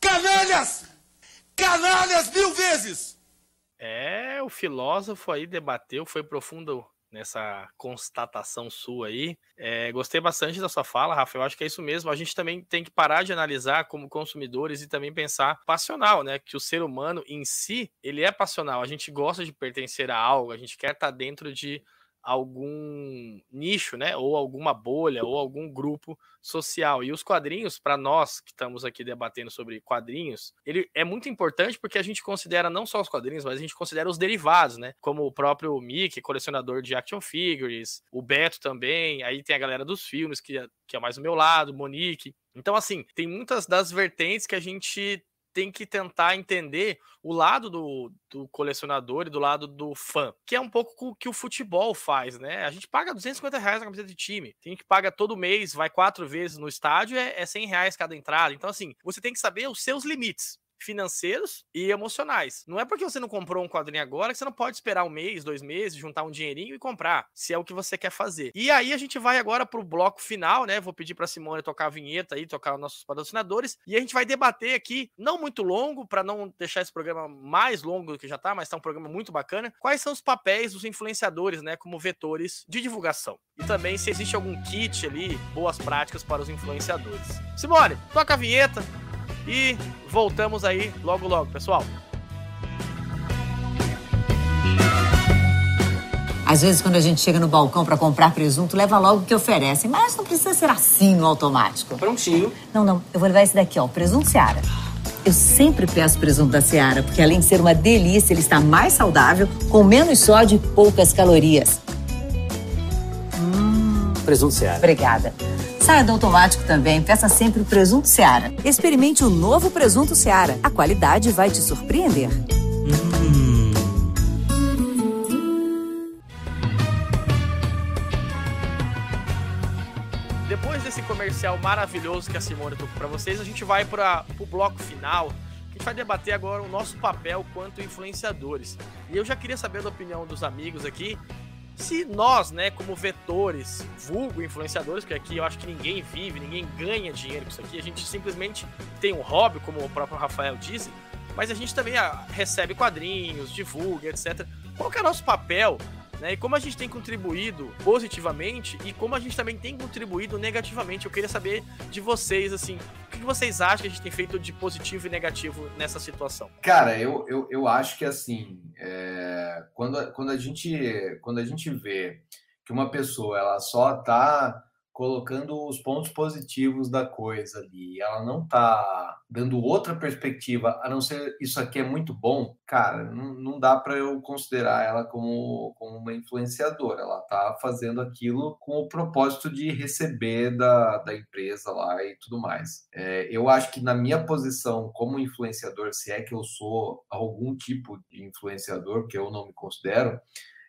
Canalhas! Canalhas mil vezes! É, o filósofo aí debateu, foi profundo nessa constatação sua aí. É, gostei bastante da sua fala, Rafa. Eu acho que é isso mesmo. A gente também tem que parar de analisar como consumidores e também pensar passional, né? Que o ser humano em si, ele é passional. A gente gosta de pertencer a algo, a gente quer estar dentro de algum nicho, né, ou alguma bolha, ou algum grupo social. E os quadrinhos, para nós que estamos aqui debatendo sobre quadrinhos, ele é muito importante porque a gente considera não só os quadrinhos, mas a gente considera os derivados, né, como o próprio Mickey, colecionador de action figures, o Beto também, aí tem a galera dos filmes, que é, que é mais o meu lado, Monique. Então, assim, tem muitas das vertentes que a gente tem que tentar entender o lado do, do, colecionador e do lado do fã, que é um pouco o que o futebol faz, né? A gente paga 250 reais na camiseta de time, tem que paga todo mês, vai quatro vezes no estádio, é, é 100 reais cada entrada. Então, assim, você tem que saber os seus limites financeiros e emocionais. Não é porque você não comprou um quadrinho agora que você não pode esperar um mês, dois meses, juntar um dinheirinho e comprar, se é o que você quer fazer. E aí a gente vai agora pro bloco final, né? Vou pedir para Simone tocar a vinheta aí, tocar os nossos patrocinadores, e a gente vai debater aqui, não muito longo, para não deixar esse programa mais longo do que já tá, mas tá um programa muito bacana. Quais são os papéis dos influenciadores, né, como vetores de divulgação? E também se existe algum kit ali, boas práticas para os influenciadores. Simone, toca a vinheta e voltamos aí logo logo, pessoal. Às vezes, quando a gente chega no balcão para comprar presunto, leva logo o que oferecem. Mas não precisa ser assim no automático. Prontinho. Não, não. Eu vou levar esse daqui, ó. Presunto Seara. Eu sempre peço presunto da Seara, porque além de ser uma delícia, ele está mais saudável, com menos sódio e poucas calorias. Hum. Presunto Seara. Obrigada. Saia do automático também, peça sempre o presunto Seara. Experimente o novo presunto Seara. A qualidade vai te surpreender. Hum. Depois desse comercial maravilhoso que a Simone tocou para vocês, a gente vai para o bloco final, gente vai debater agora o nosso papel quanto influenciadores. E eu já queria saber da opinião dos amigos aqui, se nós, né, como vetores, vulgo influenciadores, porque aqui eu acho que ninguém vive, ninguém ganha dinheiro com isso aqui, a gente simplesmente tem um hobby, como o próprio Rafael disse, mas a gente também ah, recebe quadrinhos, divulga, etc. Qual que é o nosso papel né? E como a gente tem contribuído positivamente e como a gente também tem contribuído negativamente. Eu queria saber de vocês, assim, o que vocês acham que a gente tem feito de positivo e negativo nessa situação? Cara, eu, eu, eu acho que assim, é, quando, quando, a gente, quando a gente vê que uma pessoa ela só tá colocando os pontos positivos da coisa ali, ela não tá dando outra perspectiva, a não ser isso aqui é muito bom, cara, não, não dá para eu considerar ela como, como uma influenciadora. Ela tá fazendo aquilo com o propósito de receber da, da empresa lá e tudo mais. É, eu acho que na minha posição como influenciador, se é que eu sou algum tipo de influenciador, que eu não me considero,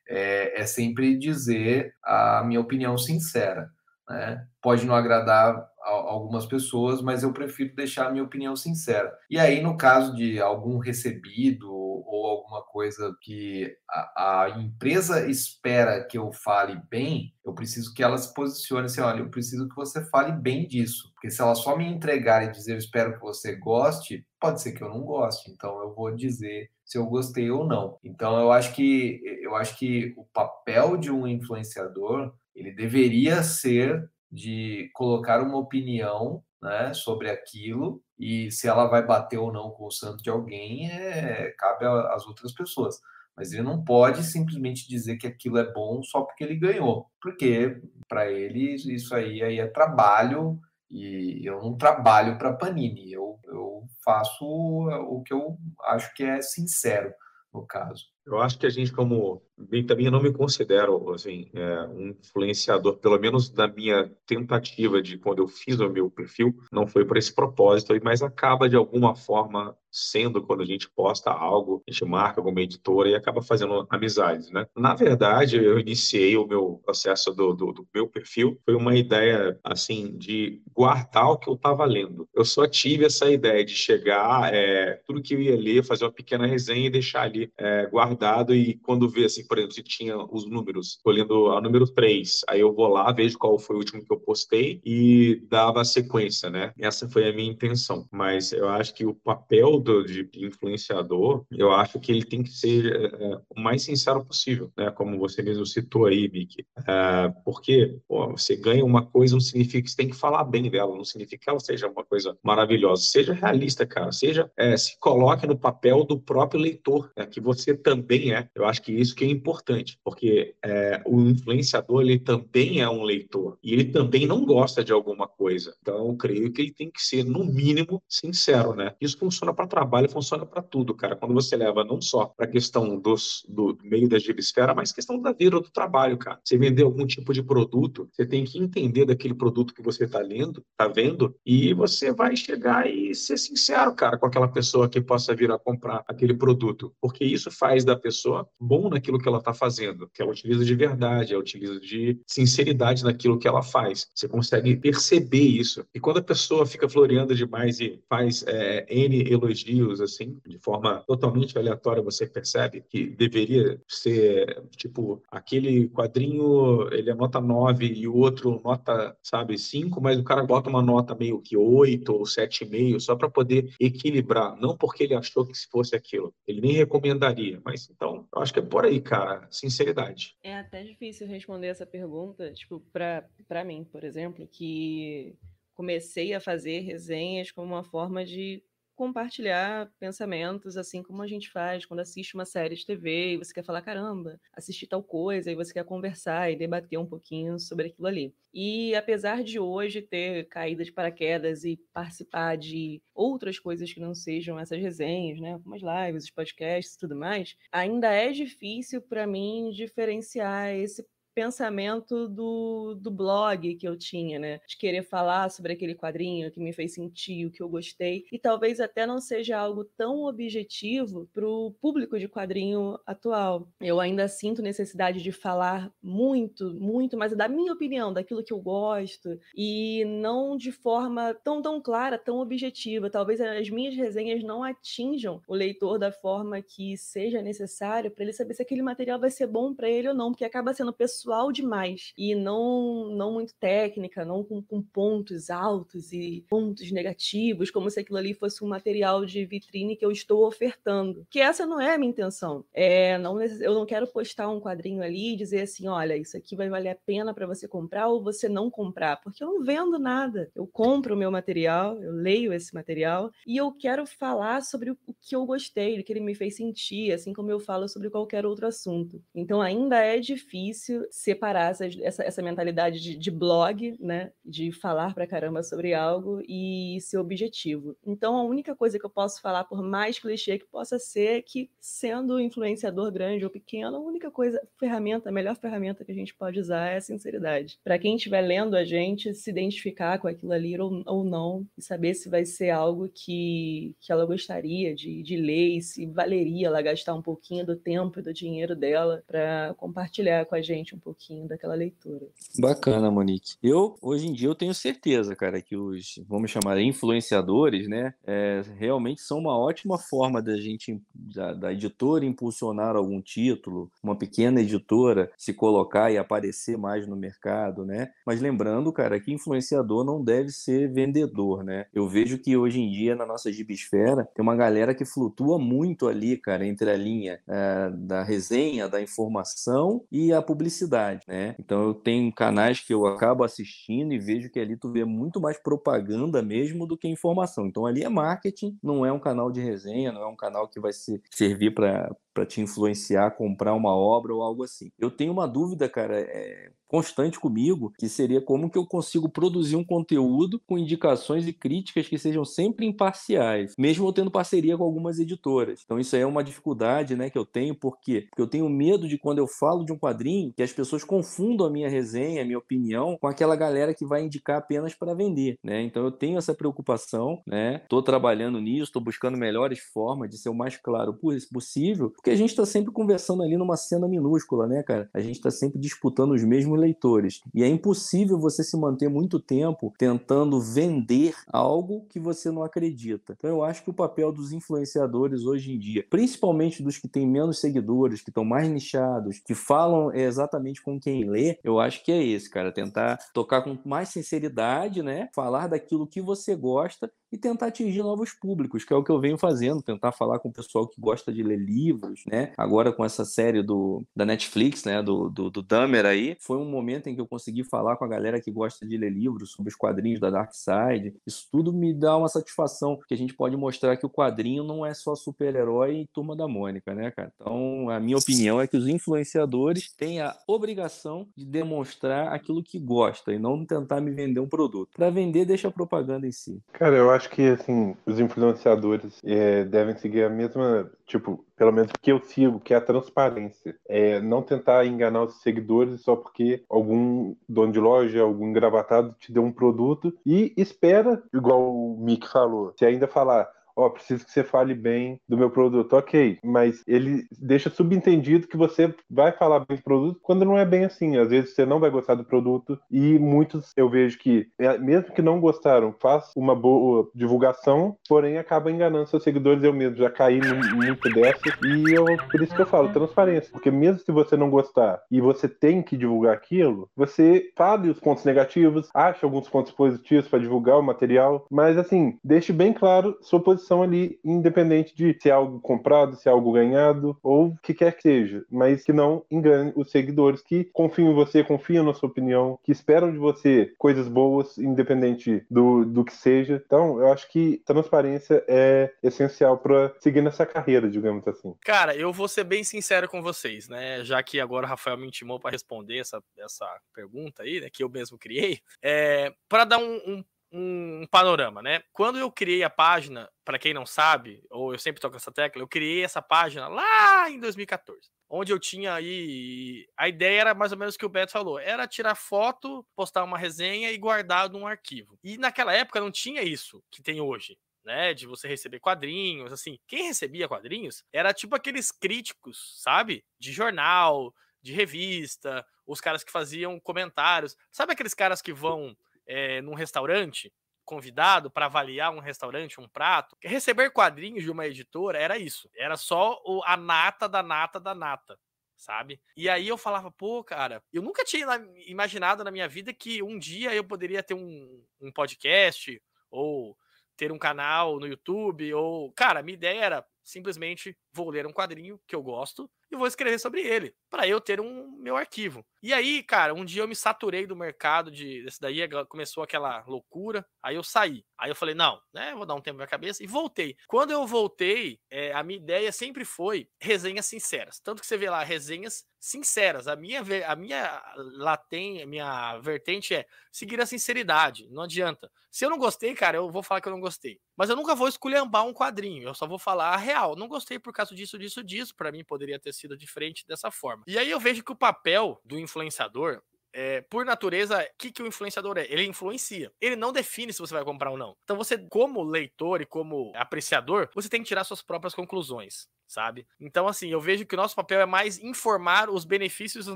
é, é sempre dizer a minha opinião sincera. Né? Pode não agradar algumas pessoas, mas eu prefiro deixar a minha opinião sincera. E aí, no caso de algum recebido ou alguma coisa que a, a, empresa espera que eu fale bem, eu preciso que ela se posicione assim: olha, eu preciso que você fale bem disso. Porque se ela só me entregar e dizer eu espero que você goste, pode ser que eu não goste. Então eu vou dizer se eu gostei ou não. Então eu acho que eu acho que o papel de um influenciador ele deveria ser de colocar uma opinião né, sobre aquilo e se ela vai bater ou não com o santo de alguém é, cabe às outras pessoas. Mas ele não pode simplesmente dizer que aquilo é bom só porque ele ganhou, porque para ele isso aí, aí é trabalho e eu não trabalho para Panini, eu, eu faço o que eu acho que é sincero no caso. Eu acho que a gente, como bem, também eu não me considero assim, é, um influenciador, pelo menos da minha tentativa de quando eu fiz o meu perfil, não foi para esse propósito, mas acaba de alguma forma sendo quando a gente posta algo, a gente marca alguma editora e acaba fazendo amizades, né? Na verdade, eu iniciei o meu processo do, do, do meu perfil, foi uma ideia, assim, de guardar o que eu estava lendo. Eu só tive essa ideia de chegar, é, tudo que eu ia ler, fazer uma pequena resenha e deixar ali é, guardado e quando vê, assim, por exemplo, se tinha os números, escolhendo a número 3, aí eu vou lá, vejo qual foi o último que eu postei e dava a sequência, né? Essa foi a minha intenção. Mas eu acho que o papel do, de influenciador, eu acho que ele tem que ser é, o mais sincero possível, né? Como você mesmo citou aí, Mickey. É, porque pô, você ganha uma coisa, não significa que você tem que falar bem dela, não significa que ela seja uma coisa maravilhosa. Seja realista, cara. Seja, é, se coloque no papel do próprio leitor, né? que você também é. Eu acho que isso que é importante, porque é, o influenciador, ele também é um leitor e ele também não gosta de alguma coisa. Então, eu creio que ele tem que ser, no mínimo, sincero, né? Isso funciona para trabalho, funciona para tudo, cara. Quando você leva não só para a questão dos, do meio da gibisfera, mas questão da vida, do trabalho, cara. Você vender algum tipo de produto, você tem que entender daquele produto que você está lendo, está vendo, e você vai chegar e ser sincero, cara, com aquela pessoa que possa vir a comprar aquele produto, porque isso faz da pessoa bom naquilo que ela está fazendo, que ela utiliza de verdade, ela utiliza de sinceridade naquilo que ela faz. Você consegue perceber isso. E quando a pessoa fica floreando demais e faz é, N elogios, assim, de forma totalmente aleatória, você percebe que deveria ser, tipo, aquele quadrinho, ele é nota 9 e o outro nota, sabe, 5, mas o cara bota uma nota meio que 8 ou 7,5 só para poder equilibrar, não porque ele achou que se fosse aquilo. Ele nem recomendaria, mas então, eu acho que é por aí, cara, sinceridade. É até difícil responder essa pergunta, tipo, para mim, por exemplo, que comecei a fazer resenhas como uma forma de compartilhar pensamentos, assim como a gente faz quando assiste uma série de TV e você quer falar, caramba, assisti tal coisa, e você quer conversar e debater um pouquinho sobre aquilo ali. E apesar de hoje ter caído de paraquedas e participar de outras coisas que não sejam essas resenhas, né, como as lives, os podcasts e tudo mais, ainda é difícil para mim diferenciar esse pensamento do, do blog que eu tinha, né? De querer falar sobre aquele quadrinho que me fez sentir, o que eu gostei. E talvez até não seja algo tão objetivo para o público de quadrinho atual. Eu ainda sinto necessidade de falar muito, muito, mas da minha opinião, daquilo que eu gosto, e não de forma tão, tão clara, tão objetiva. Talvez as minhas resenhas não atinjam o leitor da forma que seja necessário para ele saber se aquele material vai ser bom para ele ou não, porque acaba sendo pessoal demais e não, não muito técnica, não com, com pontos altos e pontos negativos, como se aquilo ali fosse um material de vitrine que eu estou ofertando. Que essa não é a minha intenção. É, não, eu não quero postar um quadrinho ali e dizer assim, olha, isso aqui vai valer a pena para você comprar ou você não comprar, porque eu não vendo nada. Eu compro o meu material, eu leio esse material e eu quero falar sobre o que eu gostei, o que ele me fez sentir, assim como eu falo sobre qualquer outro assunto. Então ainda é difícil separar essa, essa, essa mentalidade de, de, blog, né, de falar pra caramba sobre algo e ser objetivo. Então a única coisa que eu posso falar, por mais clichê que possa ser, é que sendo influenciador grande ou pequeno, a única coisa, ferramenta, a melhor ferramenta que a gente pode usar é a sinceridade. Para quem estiver lendo a gente, se identificar com aquilo ali ou, ou não e saber se vai ser algo que, que ela gostaria de, de ler e se valeria ela gastar um pouquinho do tempo e do dinheiro dela para compartilhar com a gente um pouquinho daquela leitura. Bacana, Monique. Eu, hoje em dia, eu tenho certeza, cara, que os, vamos chamar, influenciadores, né, é, realmente são uma ótima forma da gente, da, da editora impulsionar algum título, uma pequena editora se colocar e aparecer mais no mercado, né? Mas lembrando, cara, que influenciador não deve ser vendedor, né? Eu vejo que hoje em dia na nossa gibisfera tem uma galera que flutua muito ali, cara, entre a linha é, da resenha, da informação e a publicidade, né? Então eu tenho canais que eu acabo assistindo e vejo que ali tu vê muito mais propaganda mesmo do que informação. Então ali é marketing, não é um canal de resenha, não é um canal que vai se servir para te influenciar comprar uma obra ou algo assim. Eu tenho uma dúvida, cara, é, constante comigo, que seria como que eu consigo produzir um conteúdo com indicações e críticas que sejam sempre imparciais, mesmo eu tendo parceria com algumas editoras. Então isso aí é uma dificuldade, né, que eu tenho, por quê? Porque eu tenho medo de quando eu falo de um quadrinho, que as pessoas confundam a minha resenha, a minha opinião, com aquela galera que vai indicar apenas para vender, né? Então eu tenho essa preocupação, né? Tô trabalhando nisso, tô buscando melhores formas de ser o mais claro possível, porque a gente está sempre conversando ali numa cena minúscula, né, cara? A gente está sempre disputando os mesmos leitores. E é impossível você se manter muito tempo tentando vender algo que você não acredita. Então eu acho que o papel dos influenciadores hoje em dia, principalmente dos que têm menos seguidores, que estão mais nichados, que falam exatamente com quem lê, eu acho que é esse, cara. Tentar tocar com mais sinceridade, né? Falar daquilo que você gosta e tentar atingir novos públicos, que é o que eu venho fazendo, tentar falar com o pessoal que gosta de ler livros, né? Agora com essa série do, da Netflix, né? Do, do, do Dahmer aí, foi um momento em que eu consegui falar com a galera que gosta de ler livros sobre os quadrinhos da Dark Side. Isso tudo me dá uma satisfação, porque a gente pode mostrar que o quadrinho não é só super-herói e turma da Mônica, né, cara? Então, a minha opinião é que os influenciadores têm a obrigação de demonstrar aquilo que gosta e não tentar me vender um produto. Para vender, deixa a propaganda em si. Cara, eu acho que, assim, os influenciadores é, devem seguir a mesma, tipo, pelo menos que eu sigo, que é a transparência. É não tentar enganar os seguidores só porque algum dono de loja, algum engravatado te deu um produto e espera, igual o Mick falou, se ainda falar, ó, oh, preciso que você fale bem do meu produto. Ok, mas ele deixa subentendido que você vai falar bem do produto quando não é bem assim. Às vezes você não vai gostar do produto e muitos eu vejo que, é, mesmo que não gostaram, faz uma boa divulgação, porém acaba enganando seus seguidores. Eu mesmo já caí muito dessa e eu, por isso que eu falo transparência, porque mesmo se você não gostar e você tem que divulgar aquilo, você fale os pontos negativos, acha alguns pontos positivos para divulgar o material, mas assim, deixe bem claro sua posição posição ali, independente de se é algo comprado, se é algo ganhado, ou o que quer que seja, mas que não engane os seguidores que confiam em você, confiam na sua opinião, que esperam de você coisas boas, independente do, do que seja. Então, eu acho que transparência é essencial para seguir nessa carreira, digamos assim. Cara, eu vou ser bem sincero com vocês, né? Já que agora o Rafael me intimou para responder essa, essa pergunta aí, né, que eu mesmo criei, é, para dar um, um um, um panorama, né? Quando eu criei a página, para quem não sabe, ou eu sempre toco essa tecla, eu criei essa página lá em 2014 onde eu tinha aí. A ideia era mais ou menos o que o Beto falou: era tirar foto, postar uma resenha e guardar num arquivo. E naquela época não tinha isso que tem hoje. Né, de você receber quadrinhos, assim. Quem recebia quadrinhos era tipo aqueles críticos, sabe? De jornal, de revista, os caras que faziam comentários. Sabe aqueles caras que vão é, num restaurante convidado para avaliar um restaurante, um prato, receber quadrinhos de uma editora era isso. Era só o, a nata da nata da nata, sabe? E aí eu falava, pô, cara, eu nunca tinha imaginado na minha vida que um dia eu poderia ter um, um podcast ou ter um canal no YouTube ou, cara, minha ideia era simplesmente vou ler um quadrinho que eu gosto e vou escrever sobre ele, para eu ter um meu arquivo. E aí, cara, um dia eu me saturei do mercado de desse daí, começou aquela loucura, aí eu saí. Aí eu falei, não, né, vou dar um tempo na cabeça e voltei. Quando eu voltei, é, a minha ideia sempre foi resenhas sinceras. Tanto que você vê lá, resenhas sinceras. A minha, a minha latem, a minha vertente é seguir a sinceridade, não adianta. Se eu não gostei, cara, eu vou falar que eu não gostei. Mas eu nunca vou esculhambar um quadrinho, eu só vou falar a real. Não gostei por causa disso, disso, disso. Para mim poderia ter sido diferente dessa forma. E aí eu vejo que o papel do influenciador é, por natureza, o que, que o influenciador é? Ele influencia. Ele não define se você vai comprar ou não. Então, você, como leitor e como apreciador, você tem que tirar suas próprias conclusões sabe? Então, assim, eu vejo que o nosso papel é mais informar os benefícios e os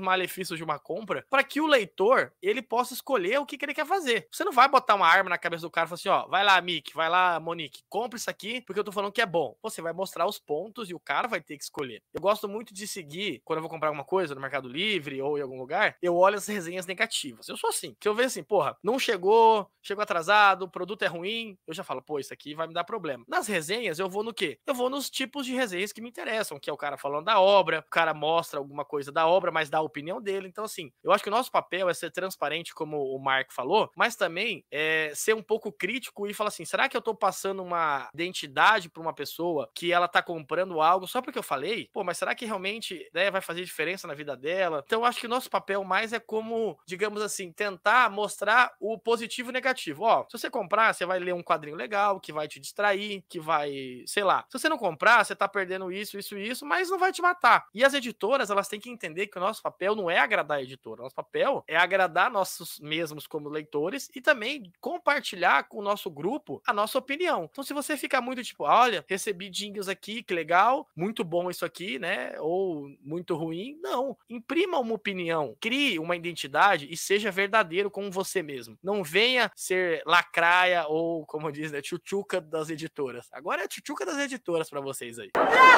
malefícios de uma compra para que o leitor ele possa escolher o que, que, ele quer fazer. Você não vai botar uma arma na cabeça do cara e falar assim: ó, vai lá, Mick, vai lá, Monique, compre isso aqui porque eu tô falando que é bom. Você vai mostrar os pontos e o cara vai ter que escolher. Eu gosto muito de seguir, quando eu vou comprar alguma coisa no Mercado Livre ou em algum lugar, eu olho as resenhas negativas. Eu sou assim. Se eu ver assim, porra, não chegou, chegou atrasado, o produto é ruim, eu já falo, pô, isso aqui vai me dar problema. Nas resenhas, eu vou no quê? Eu vou nos tipos de resenhas que me interessam, que é o cara falando da obra, o cara mostra alguma coisa da obra, mas dá a opinião dele. Então, assim, eu acho que o nosso papel é ser transparente, como o Mark falou, mas também é ser um pouco crítico e falar assim: será que eu tô passando uma identidade para uma pessoa que ela tá comprando algo só porque eu falei? Pô, mas será que realmente né, vai fazer diferença na vida dela? Então, eu acho que o nosso papel mais é como, digamos assim, tentar mostrar o positivo e negativo. Ó, se você comprar, você vai ler um quadrinho legal, que vai te distrair, que vai, sei lá. Se você não comprar, você tá perdendo isso, isso e isso, mas não vai te matar. E as editoras, elas têm que entender que o nosso papel não é agradar a editora, nosso papel é agradar nossos mesmos como leitores e também compartilhar com o nosso grupo a nossa opinião. Então, se você ficar muito tipo, olha, recebi jingles aqui, que legal, muito bom isso aqui, né? Ou muito ruim, não. Imprima uma opinião, crie uma identidade e seja verdadeiro com você mesmo. Não venha ser lacraia ou, como diz, né, tchutchuca das editoras. Agora é tchutchuca das editoras para vocês aí.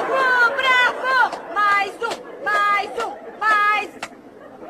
Bravo, bravo! Mais um, mais um, mais,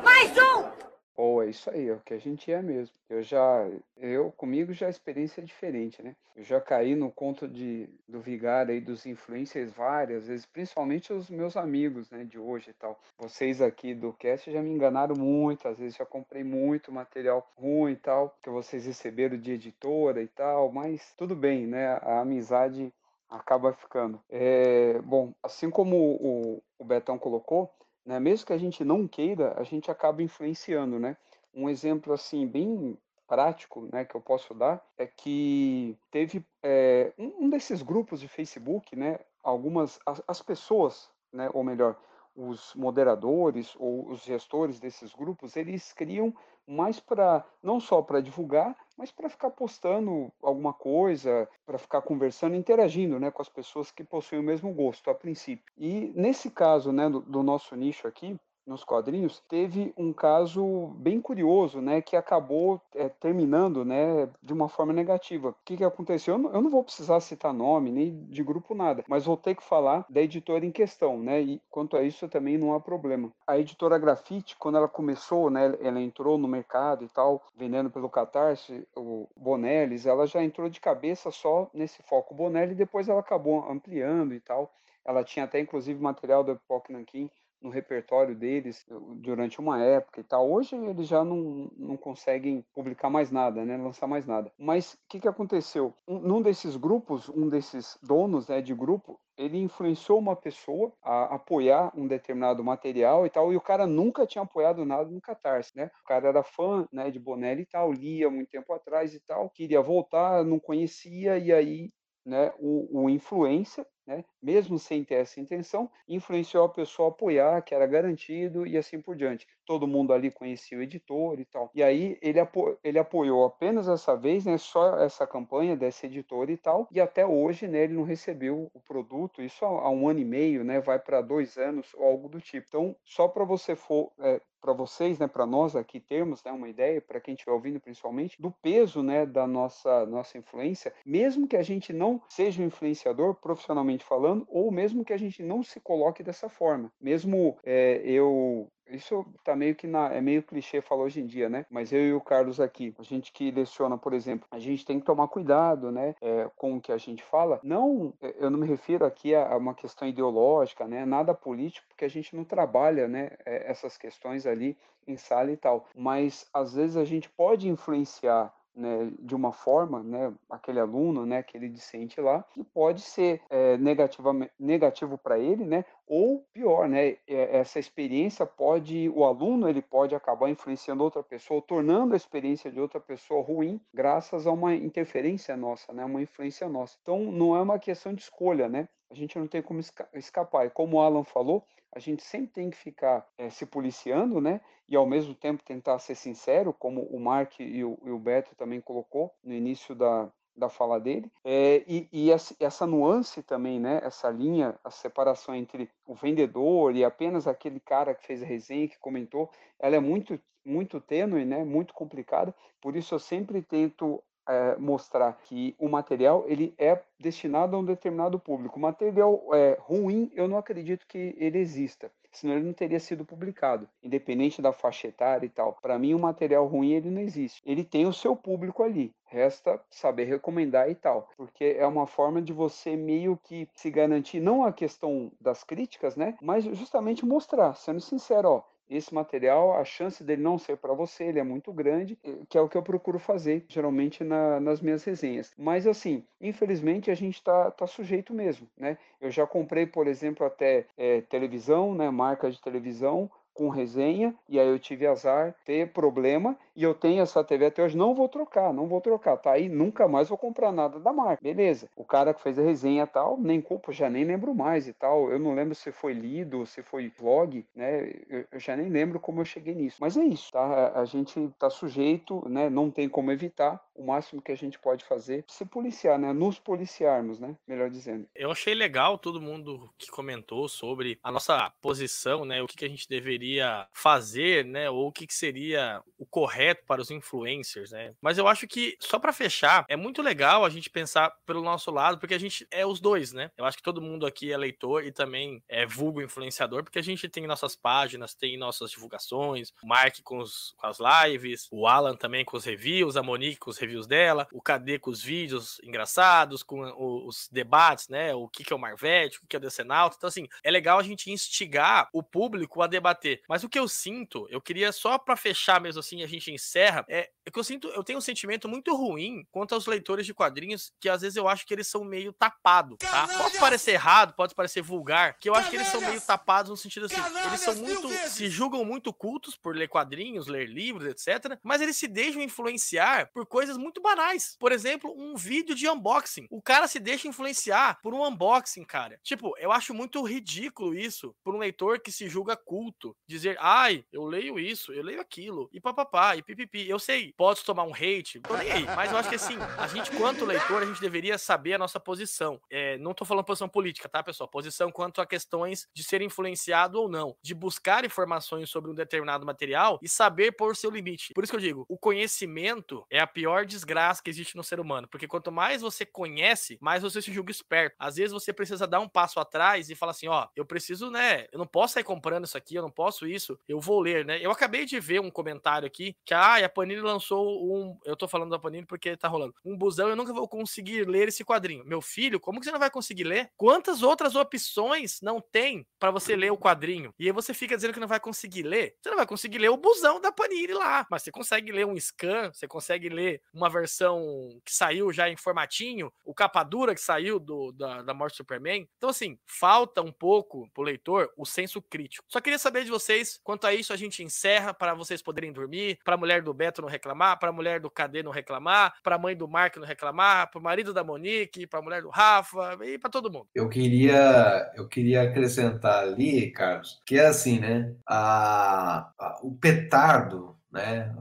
mais um! Ou é isso aí, é o que a gente é mesmo. Eu já, eu comigo já a experiência é diferente, né? Eu já caí no conto de, do Vigário aí, dos influencers várias vezes, principalmente os meus amigos, né, de hoje e tal. Vocês aqui do cast já me enganaram muito, às vezes já comprei muito material ruim e tal, que vocês receberam de editora e tal, mas tudo bem, né? A amizade acaba ficando. É, bom, assim como o, o Betão colocou, né? Mesmo que a gente não queira, a gente acaba influenciando, né? Um exemplo assim bem prático, né, que eu posso dar é que teve é, um desses grupos de Facebook, né? Algumas as, as pessoas, né? Ou melhor, os moderadores ou os gestores desses grupos, eles criam mais para não só para divulgar, mas para ficar postando alguma coisa, para ficar conversando, interagindo, né, com as pessoas que possuem o mesmo gosto a princípio. E nesse caso, né, do, do nosso nicho aqui, nos quadrinhos, teve um caso bem curioso, né, que acabou é, terminando, né, de uma forma negativa. O que, que aconteceu? Eu não, eu não, vou precisar citar nome, nem de grupo, nada, mas vou ter que falar da editora em questão, né, e quanto a isso também não há problema. A editora Grafite, quando ela começou, né, ela entrou no mercado e tal, vendendo pelo Catarse, o Bonellis, ela já entrou de cabeça só nesse foco Bonelli, depois ela acabou ampliando e tal. Ela tinha até, inclusive, material do Epoch Nankin no repertório deles durante uma época e tal. Hoje eles já não, não conseguem publicar mais nada, né, lançar mais nada. Mas o que, que aconteceu? Um, num desses grupos, um desses donos né, de grupo, ele influenciou uma pessoa a apoiar um determinado material e tal, e o cara nunca tinha apoiado nada no Catarse, né? O cara era fã, né, de Bonelli e tal, lia muito tempo atrás e tal, queria voltar, não conhecia, e aí né, o, o influencer né, mesmo sem ter essa intenção, influenciou a pessoa a apoiar, que era garantido e assim por diante. Todo mundo ali conhecia o editor e tal. E aí ele, apo ele apoiou apenas essa vez, né, só essa campanha desse editor e tal, e até hoje né, ele não recebeu o produto, isso há, há um ano e meio, né, vai para dois anos ou algo do tipo. Então, só para você for, é, para vocês, né, para nós aqui termos né, uma ideia, para quem estiver ouvindo principalmente, do peso né, da nossa, nossa influência, mesmo que a gente não seja um influenciador profissionalmente falando, ou mesmo que a gente não se coloque dessa forma. Mesmo é, eu isso tá meio que na, é meio clichê falar hoje em dia, né? Mas eu e o Carlos aqui, a gente que leciona, por exemplo, a gente tem que tomar cuidado, né? É, com o que a gente fala. Não, é, eu não me refiro aqui a, a, uma questão ideológica, né? Nada político, porque a gente não trabalha, né? É, essas questões ali em sala e tal. Mas às vezes a gente pode influenciar né, de uma forma, né, aquele aluno, né, aquele discente lá, que pode ser é, negativo para ele, né, ou pior, né, essa experiência pode, o aluno ele pode acabar influenciando outra pessoa, tornando a experiência de outra pessoa ruim, graças a uma interferência nossa, né, uma influência nossa. Então, não é uma questão de escolha, né, a gente não tem como escapar. E como o Alan falou, a gente sempre tem que ficar é, se policiando, né? E ao mesmo tempo tentar ser sincero, como o Mark e o, e o Beto também colocou no início da, da fala dele. É, e, e essa, nuance também, né? Essa linha, a separação entre o vendedor e apenas aquele cara que fez a resenha, que comentou, ela é muito, muito tênue, né? Muito complicada. Por isso eu sempre tento é, mostrar que o material ele é destinado a um determinado público. O material é, ruim, eu não acredito que ele exista, senão ele não teria sido publicado, independente da faixa etária e tal. Para mim, o material ruim ele não existe. Ele tem o seu público ali. Resta saber recomendar e tal, porque é uma forma de você meio que se garantir, não a questão das críticas, né? Mas justamente mostrar, sendo sincero, ó, esse material, a chance dele não ser para você, ele é muito grande, que é o que eu procuro fazer, geralmente na, nas minhas resenhas. Mas assim, infelizmente a gente está tá sujeito mesmo, né? Eu já comprei, por exemplo, até é, televisão, né? Marca de televisão, com resenha, e aí eu tive azar, ter problema, e eu tenho essa TV até hoje, não vou trocar, não vou trocar, tá aí, nunca mais vou comprar nada da marca. Beleza, o cara que fez a resenha tal, nem culpa, já nem lembro mais e tal, eu não lembro se foi lido, se foi vlog, né, eu, eu já nem lembro como eu cheguei nisso. Mas é isso, tá? A, a gente tá sujeito, né, não tem como evitar, o máximo que a gente pode fazer se policiar, né, nos policiarmos, né, melhor dizendo. Eu achei legal todo mundo que comentou sobre a nossa posição, né, o que, que a gente deveria fazer, né? Ou o que, que seria o correto para os influencers, né? Mas eu acho que, só para fechar, é muito legal a gente pensar pelo nosso lado, porque a gente é os dois, né? Eu acho que todo mundo aqui é leitor e também é vulgo influenciador, porque a gente tem nossas páginas, tem nossas divulgações, o Mark com, os, com as lives, o Alan também com os reviews, a Monique com os reviews dela, o KD com os vídeos engraçados, com os debates, né? O que, que é o Marvete, o que, que é o Decenalto. Então, assim, é legal a gente instigar o público a debater. Mas o que eu sinto, eu queria só para fechar mesmo assim, a gente encerra, é, é, que eu sinto, eu tenho um sentimento muito ruim quanto aos leitores de quadrinhos, que às vezes eu acho que eles são meio tapados, tá? Pode parecer errado, pode parecer vulgar, que eu acho que eles são meio tapados no sentido assim, eles são muito, se julgam muito cultos por ler quadrinhos, ler livros, etc, mas eles se deixam influenciar por coisas muito banais. Por exemplo, um vídeo de unboxing. O cara se deixa influenciar por um unboxing, cara. Tipo, eu acho muito ridículo isso por um leitor que se julga culto, dizer, ai, eu leio isso, eu leio aquilo, e papapá, e pipipi. Eu sei, posso tomar um hate, tô nem aí, mas eu acho que assim, a gente, quanto leitor, a gente deveria saber a nossa posição. É, não tô falando posição política, tá, pessoal? Posição quanto a questões de ser influenciado ou não, de buscar informações sobre um determinado material e saber pôr seu limite. Por isso que eu digo, o conhecimento é a pior desgraça que existe no ser humano, porque quanto mais você conhece, mais você se julga esperto. Às vezes você precisa dar um passo atrás e falar assim, ó, eu preciso, né, eu não posso sair comprando isso aqui, eu não posso isso, eu vou ler, né? Eu acabei de ver um comentário aqui que ah, a Panini lançou um. Eu tô falando da Panini porque tá rolando. Um busão, eu nunca vou conseguir ler esse quadrinho. Meu filho, como que você não vai conseguir ler? Quantas outras opções não tem para você ler o quadrinho? E aí você fica dizendo que não vai conseguir ler? Você não vai conseguir ler o busão da Panini lá, mas você consegue ler um scan, você consegue ler uma versão que saiu já em formatinho, o capa dura que saiu do, da, da morte do Superman. Então, assim, falta um pouco pro leitor o senso crítico. Só queria saber de vocês, quanto a isso a gente encerra para vocês poderem dormir, pra mulher do Beto não reclamar, pra mulher do KD não reclamar, pra mãe do Mark não reclamar, pro marido da Monique, pra mulher do Rafa e pra todo mundo. Eu queria, eu queria acrescentar ali, Carlos, que é assim, né? A, a- o petardo, né?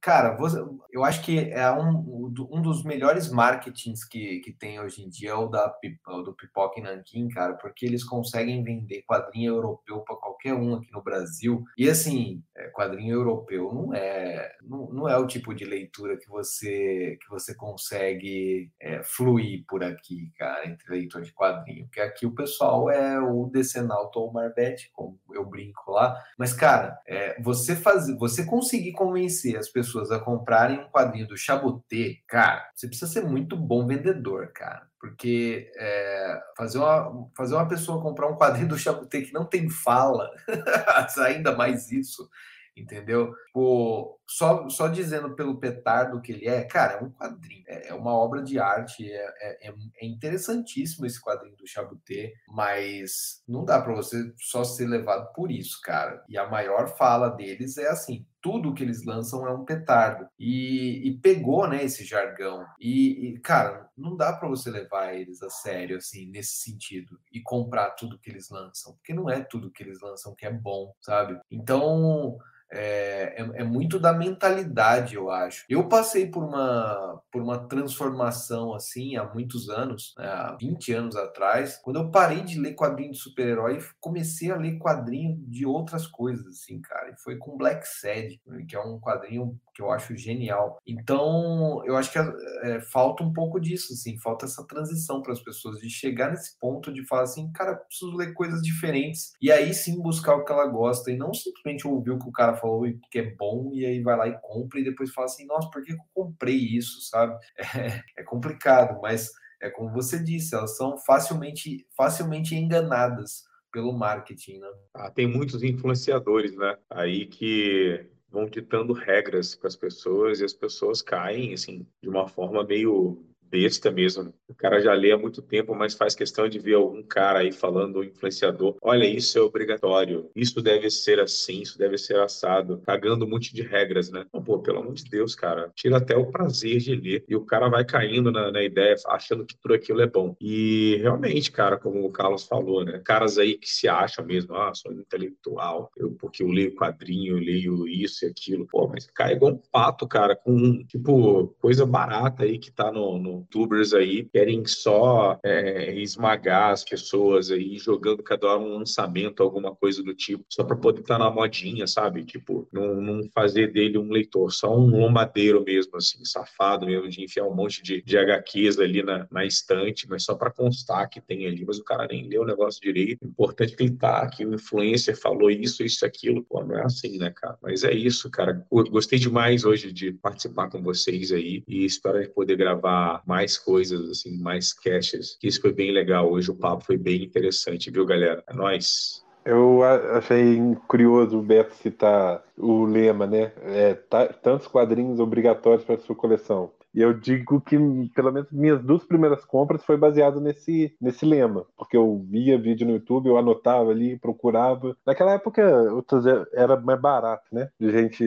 Cara, você- eu acho que é um, um dos melhores marketings que, que tem hoje em dia é o, da, o do Pipoca e Nanquim, cara, porque eles conseguem vender quadrinho europeu para qualquer um aqui no Brasil. E assim, é, quadrinho europeu não é, não, não é o tipo de leitura que você, que você consegue é, fluir por aqui, cara, entre leitor de quadrinho. Porque aqui o pessoal é o Decenalto ou o Marbete, como eu brinco lá. Mas, cara, é, você fazer, você conseguir convencer as pessoas a comprarem um quadrinho do Chaboté, cara, você precisa ser muito bom vendedor, cara. Porque é, fazer, uma, fazer uma pessoa comprar um quadrinho do Chaboté que não tem fala, ainda mais isso, entendeu? Pô, só, só dizendo pelo petardo que ele é, cara, é um quadrinho, é, é uma obra de arte, é, é, é- é interessantíssimo esse quadrinho do Chabuté, mas não dá para você só ser levado por isso, cara. E a maior fala deles é assim. Tudo que eles lançam é um petardo. E, e pegou, né, esse jargão. E, e, cara, não dá para você levar eles a sério, assim, nesse sentido. E comprar tudo que eles lançam. Porque não é tudo que eles lançam que é bom, sabe? Então, é, é, é muito da mentalidade, eu acho. Eu passei por uma, por uma transformação assim há muitos anos, né, há 20 anos atrás, quando eu parei de ler quadrinho de super-herói e comecei a ler quadrinho de outras coisas, assim, cara. E foi com Black Sad, que é um quadrinho que eu acho genial. Então, eu acho que é, falta um pouco disso, assim, falta essa transição para as pessoas de chegar nesse ponto de falar assim, cara, preciso ler coisas diferentes e aí sim buscar o que ela gosta e não simplesmente ouvir o que o cara falou e que é bom e aí vai lá e compra e depois fala assim, nossa, por que eu comprei isso, sabe? É, é complicado, mas é como você disse, elas são facilmente, facilmente enganadas pelo marketing, né? Ah, tem muitos influenciadores, né? Aí que vão ditando regras para as pessoas e as pessoas caem, assim, de uma forma meio besta mesmo. O cara já lê há muito tempo, mas faz questão de ver algum cara aí falando, influenciador, olha, isso é obrigatório, isso deve ser assim, isso deve ser assado, cagando um monte de regras, né? Pô, pelo amor de Deus, cara, tira até o prazer de ler. E o cara vai caindo na, na ideia, achando que tudo aquilo é bom. E realmente, cara, como o Carlos falou, né? Caras aí que se acham mesmo, ah, sou intelectual, eu, porque eu leio quadrinho, eu leio isso e aquilo. Pô, mas cai igual um pato, cara, com, tipo, coisa barata aí que tá no, no youtubers aí querem só é, esmagar as pessoas aí, jogando cada hora um lançamento, alguma coisa do tipo, só para poder estar na modinha, sabe? Tipo, não, não fazer dele um leitor, só um lombadeiro mesmo, assim, safado mesmo, de enfiar um monte de, de HQs ali na, na estante, mas só para constar que tem ali, mas o cara nem leu o negócio direito. O importante é que ele tá aqui, o influencer falou isso, isso, aquilo. Pô, não é assim, né, cara? Mas é isso, cara. Gostei demais hoje de participar com vocês aí e espero poder gravar mais coisas, assim, mais caches. Isso foi bem legal hoje, o papo foi bem interessante, viu, galera? É nóis. Eu achei curioso o Beto citar o lema, né? É, ta- tantos quadrinhos obrigatórios para sua coleção. E eu digo que, pelo menos, minhas duas primeiras compras foi baseado nesse, nesse lema. Porque eu via vídeo no YouTube, eu anotava ali, procurava. Naquela época, era mais barato, né? A gente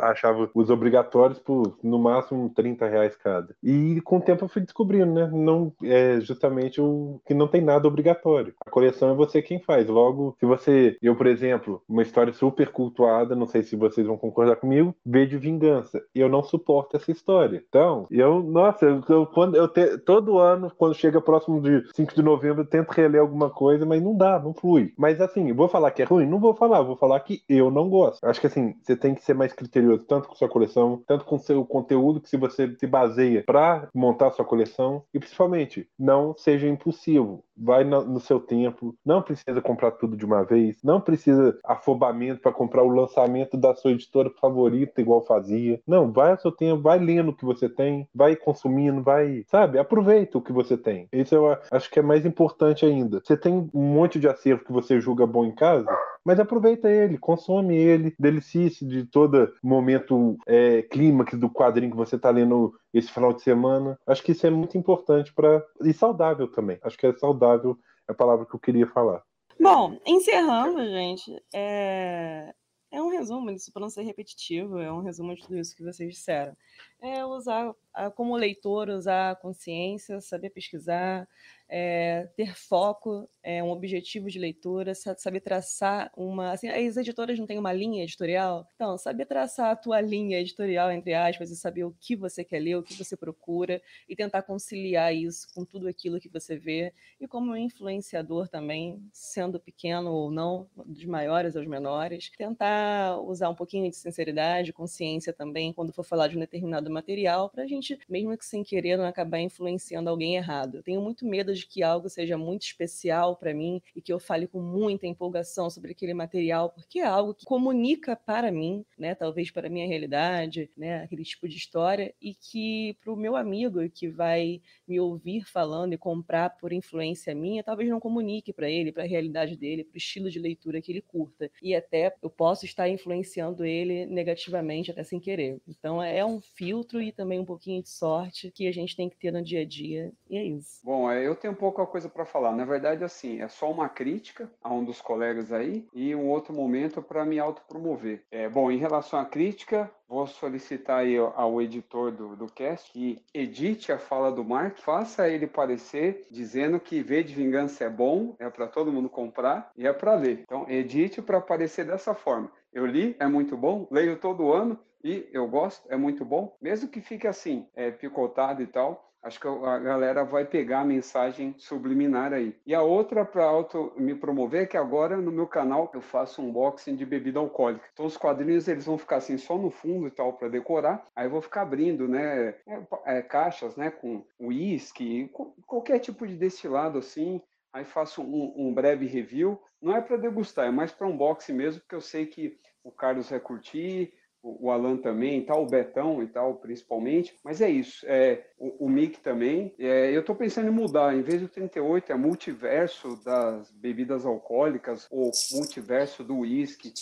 achava os obrigatórios por, no máximo, 30 reais cada. E com o tempo eu fui descobrindo, né? Não, é justamente o que não tem nada obrigatório. A coleção é você quem faz. Logo, se você... Eu, por exemplo, uma história super cultuada, não sei se vocês vão concordar comigo, V de Vingança. Eu não suporto essa história. Então, eu, nossa, eu, eu- quando eu te- todo ano, quando chega próximo de 5 de novembro, eu tento reler alguma coisa, mas não dá, não flui. Mas assim, vou falar que é ruim? Não vou falar, vou falar que eu não gosto. Acho que assim, você tem que ser mais criterioso, tanto com sua coleção, tanto com seu conteúdo que se você se baseia para montar sua coleção, e principalmente, não seja impulsivo. Vai no, seu tempo, não precisa comprar tudo de uma vez, não precisa afobamento para comprar o lançamento da sua editora favorita, igual fazia. Não, vai ao seu tempo, vai lendo o que você tem, vai consumindo, vai, sabe, aproveita o que você tem. Isso eu acho que é mais importante ainda. Você tem um monte de acervo que você julga bom em casa, mas aproveita ele, consome ele, delicie-se de todo momento é, clímax do quadrinho que você está lendo esse final de semana. Acho que isso é muito importante para e saudável também. Acho que é saudável é a palavra que eu queria falar. Bom, encerrando, gente. É, é um resumo disso, para não ser repetitivo, é um resumo de tudo isso que vocês disseram. É usar, como leitor, usar a consciência, saber pesquisar, é, ter foco, é, um objetivo de leitura, saber traçar uma. Assim, as editoras não têm uma linha editorial, então, saber traçar a tua linha editorial, entre aspas, e saber o que você quer ler, o que você procura, e tentar conciliar isso com tudo aquilo que você vê, e como influenciador também, sendo pequeno ou não, dos maiores aos menores, tentar usar um pouquinho de sinceridade, consciência também, quando for falar de um determinado material, para a gente, mesmo que sem querer, não acabar influenciando alguém errado. Eu tenho muito medo de de que algo seja muito especial para mim e que eu fale com muita empolgação sobre aquele material, porque é algo que comunica para mim, né, talvez para a minha realidade, né, aquele tipo de história, e que para o meu amigo que vai me ouvir falando e comprar por influência minha, talvez não comunique para ele, para a realidade dele, para o estilo de leitura que ele curta. E até eu posso estar influenciando ele negativamente, até sem querer. Então é um filtro e também um pouquinho de sorte que a gente tem que ter no dia a dia, e é isso. Bom, é, eu tenho tenho pouca coisa para falar. Na verdade, assim, é só uma crítica a um dos colegas aí e um outro momento para me autopromover. É, bom, em relação à crítica, vou solicitar aí ao editor do, do cast que edite a fala do Mark, faça ele parecer dizendo que V de Vingança é bom, é para todo mundo comprar e é para ler. Então, edite para aparecer dessa forma. Eu li, é muito bom, leio todo ano e eu gosto, é muito bom, mesmo que fique assim, é, picotado e tal Acho que a galera vai pegar a mensagem subliminar aí. E a outra para auto me promover é que agora no meu canal eu faço unboxing de bebida alcoólica. Então os quadrinhos eles vão ficar assim só no fundo e tal para decorar. Aí eu vou ficar abrindo, né, é, é, caixas, né, com uísque, qualquer tipo de destilado assim. Aí faço um, um breve review. Não é para degustar, é mais para unboxing mesmo, porque eu sei que o Carlos vai curtir, o Alan também tal, o Betão e tal, principalmente. Mas é isso, é, o, o Mick também. É, eu estou pensando em mudar, em vez do 38, é multiverso das bebidas alcoólicas ou multiverso do uísque.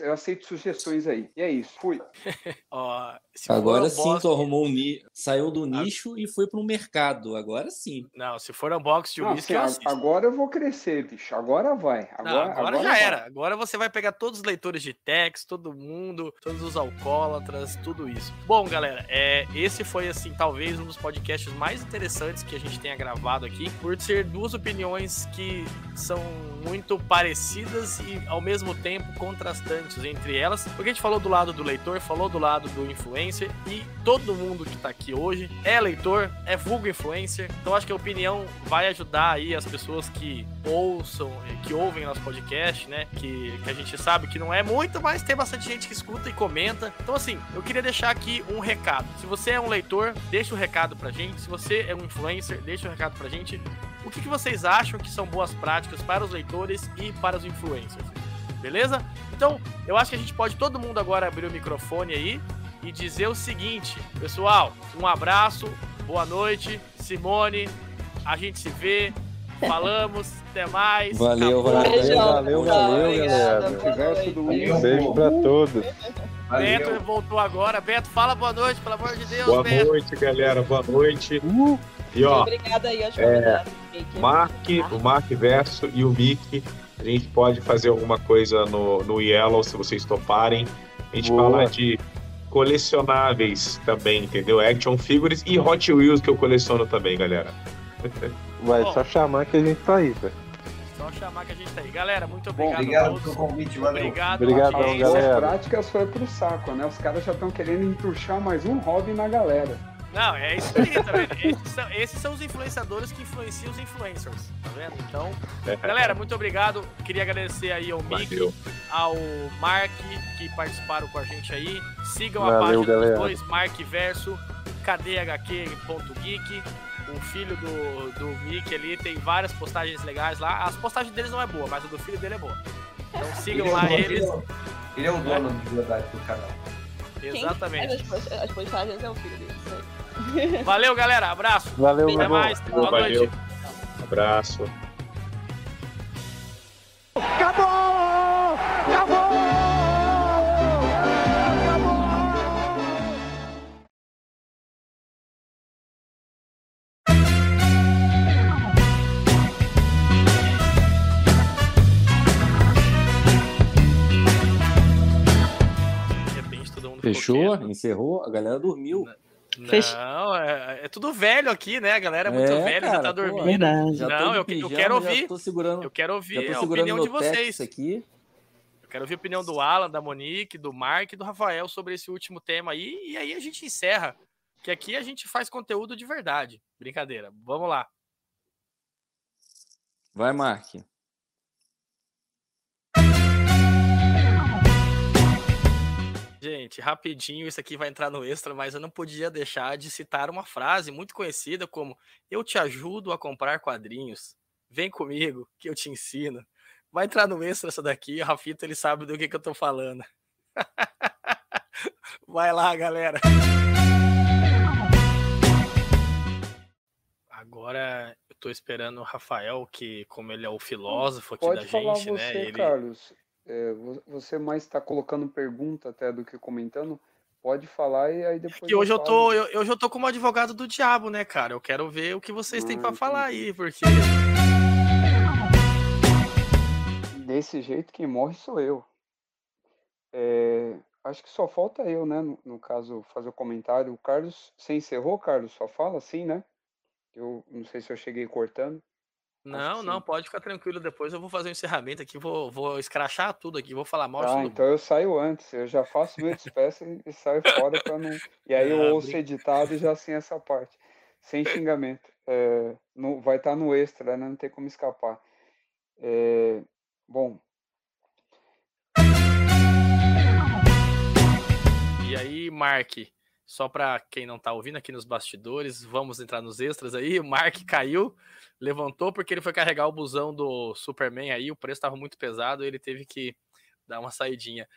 Eu aceito sugestões aí. E é isso, fui. Agora sim, tu arrumou um ni... saiu do nicho e foi para o mercado. Agora sim. Não, se for unboxing de uísque, eu Agora eu vou crescer, bicho. Agora vai. Agora, Não, agora, agora já vai. era. Agora você vai pegar todos os leitores de text, todo mundo, todos os alcoólatras, tudo isso. Bom, galera, é, esse foi, assim, talvez um dos podcasts mais interessantes que a gente tenha gravado aqui, por ser duas opiniões que são muito parecidas e, ao mesmo tempo, contrastantes entre elas, porque a gente falou do lado do leitor, falou do lado do influencer e todo mundo que tá aqui hoje é leitor, é vulgo influencer. Então acho que a opinião vai ajudar aí as pessoas que ouçam, que ouvem nosso podcast, né? Que, que a gente sabe que não é muito, mas tem bastante gente que escuta e comenta. Então assim, eu queria deixar aqui um recado. Se você é um leitor, deixa o um recado pra gente. Se você é um influencer, deixa o um recado pra gente. O que, que vocês acham que são boas práticas para os leitores e para os influencers? Beleza? Então, eu acho que a gente pode todo mundo agora abrir o microfone aí e dizer o seguinte, pessoal, um abraço, boa noite, Simone, a gente se vê, falamos, até mais. Valeu, valeu, valeu, valeu, Obrigada, galera. boa noite. Um beijo pra todos. Beto voltou agora. Beto, fala boa noite, pelo amor de Deus, Boa Beto. noite, galera. Boa noite. E ó, Obrigada aí aos é, convidados. Mark, o Mark Verso e o Mick, a gente pode fazer alguma coisa no, no Yellow, se vocês toparem. A gente Boa. fala de colecionáveis também, entendeu? Action figures e Hot Wheels que eu coleciono também, galera. Vai Bom. só chamar que a gente tá aí, velho. Só chamar que a gente tá aí. Galera, muito Bom, obrigado, obrigado a todos. pelo convite, valeu. Obrigado, Obrigadão, audiência. As galera. práticas foi pro saco, né? Os caras já estão querendo entuchar mais um hobby na galera. Não, é isso aí, tá vendo? Esses são, esses são os influenciadores que influenciam os influencers, tá vendo? Então, galera, muito obrigado. Queria agradecer aí ao Mick, ao Mark, que participaram com a gente aí. Sigam a Valeu, página galera. dos dois, Mark Verso, kdhq.geek. O filho do, do Mick ali tem várias postagens legais lá. As postagens deles não é boa, mas a do filho dele é boa. Então sigam Ele é o lá dono- eles. Ele é, o- ele é o dono de verdade do canal. Exatamente. As, post- as postagens é o filho dele. Valeu, galera. Abraço. Valeu, Até mais. Boa Valeu. noite. Abraço. Acabou! Fechou? Encerrou? A galera dormiu. Não, é, é tudo velho aqui, né? A galera é muito É, velha, já cara, tá pô, dormindo. Verdade. Já tô Não, eu, eu pijama, quero já ouvir. tô segurando, Eu quero já ouvir a opinião de vocês. Aqui. Eu quero ouvir a opinião do Alan, da Monique, do Mark e do Rafael sobre esse último tema aí. E aí a gente encerra. Que aqui a gente faz conteúdo de verdade. Brincadeira. Vamos lá. Vai, Mark. Gente, rapidinho, isso aqui vai entrar no extra, mas eu não podia deixar de citar uma frase muito conhecida como Eu te ajudo a comprar quadrinhos. Vem comigo, que eu te ensino. Vai entrar no extra essa daqui, o Rafito ele sabe do que, que eu tô falando. Vai lá, galera. Agora eu tô esperando o Rafael, que como ele é o filósofo aqui Pode da gente, você, né? Ele... Carlos. É, vo- você mais está colocando pergunta até do que comentando. Pode falar e aí depois. Que hoje eu falo. tô, eu, eu já tô como advogado do diabo, né, cara? Eu quero ver o que vocês têm Ah, pra falar aí, porque Desse jeito, quem morre sou eu. É, acho que só falta eu, né? No, no caso, fazer o comentário. O Carlos, você encerrou, Carlos? Só fala assim, né? Eu não sei se eu cheguei cortando. Não, não, pode ficar tranquilo. Depois eu vou fazer um encerramento aqui, vou, vou escrachar tudo aqui, vou falar mal Ah, então eu saio antes. Eu já faço meu despeço e, saio fora para não. E aí eu Ah, ouço editado e já sem essa parte. Sem xingamento. É, no- vai estar no extra, né? Não tem como escapar. É, bom, E aí, Mark, só pra quem não tá ouvindo aqui nos bastidores, vamos entrar nos extras aí. O Mark caiu, levantou porque ele foi carregar o busão do Superman aí, o preço tava muito pesado, ele teve que dar uma saidinha.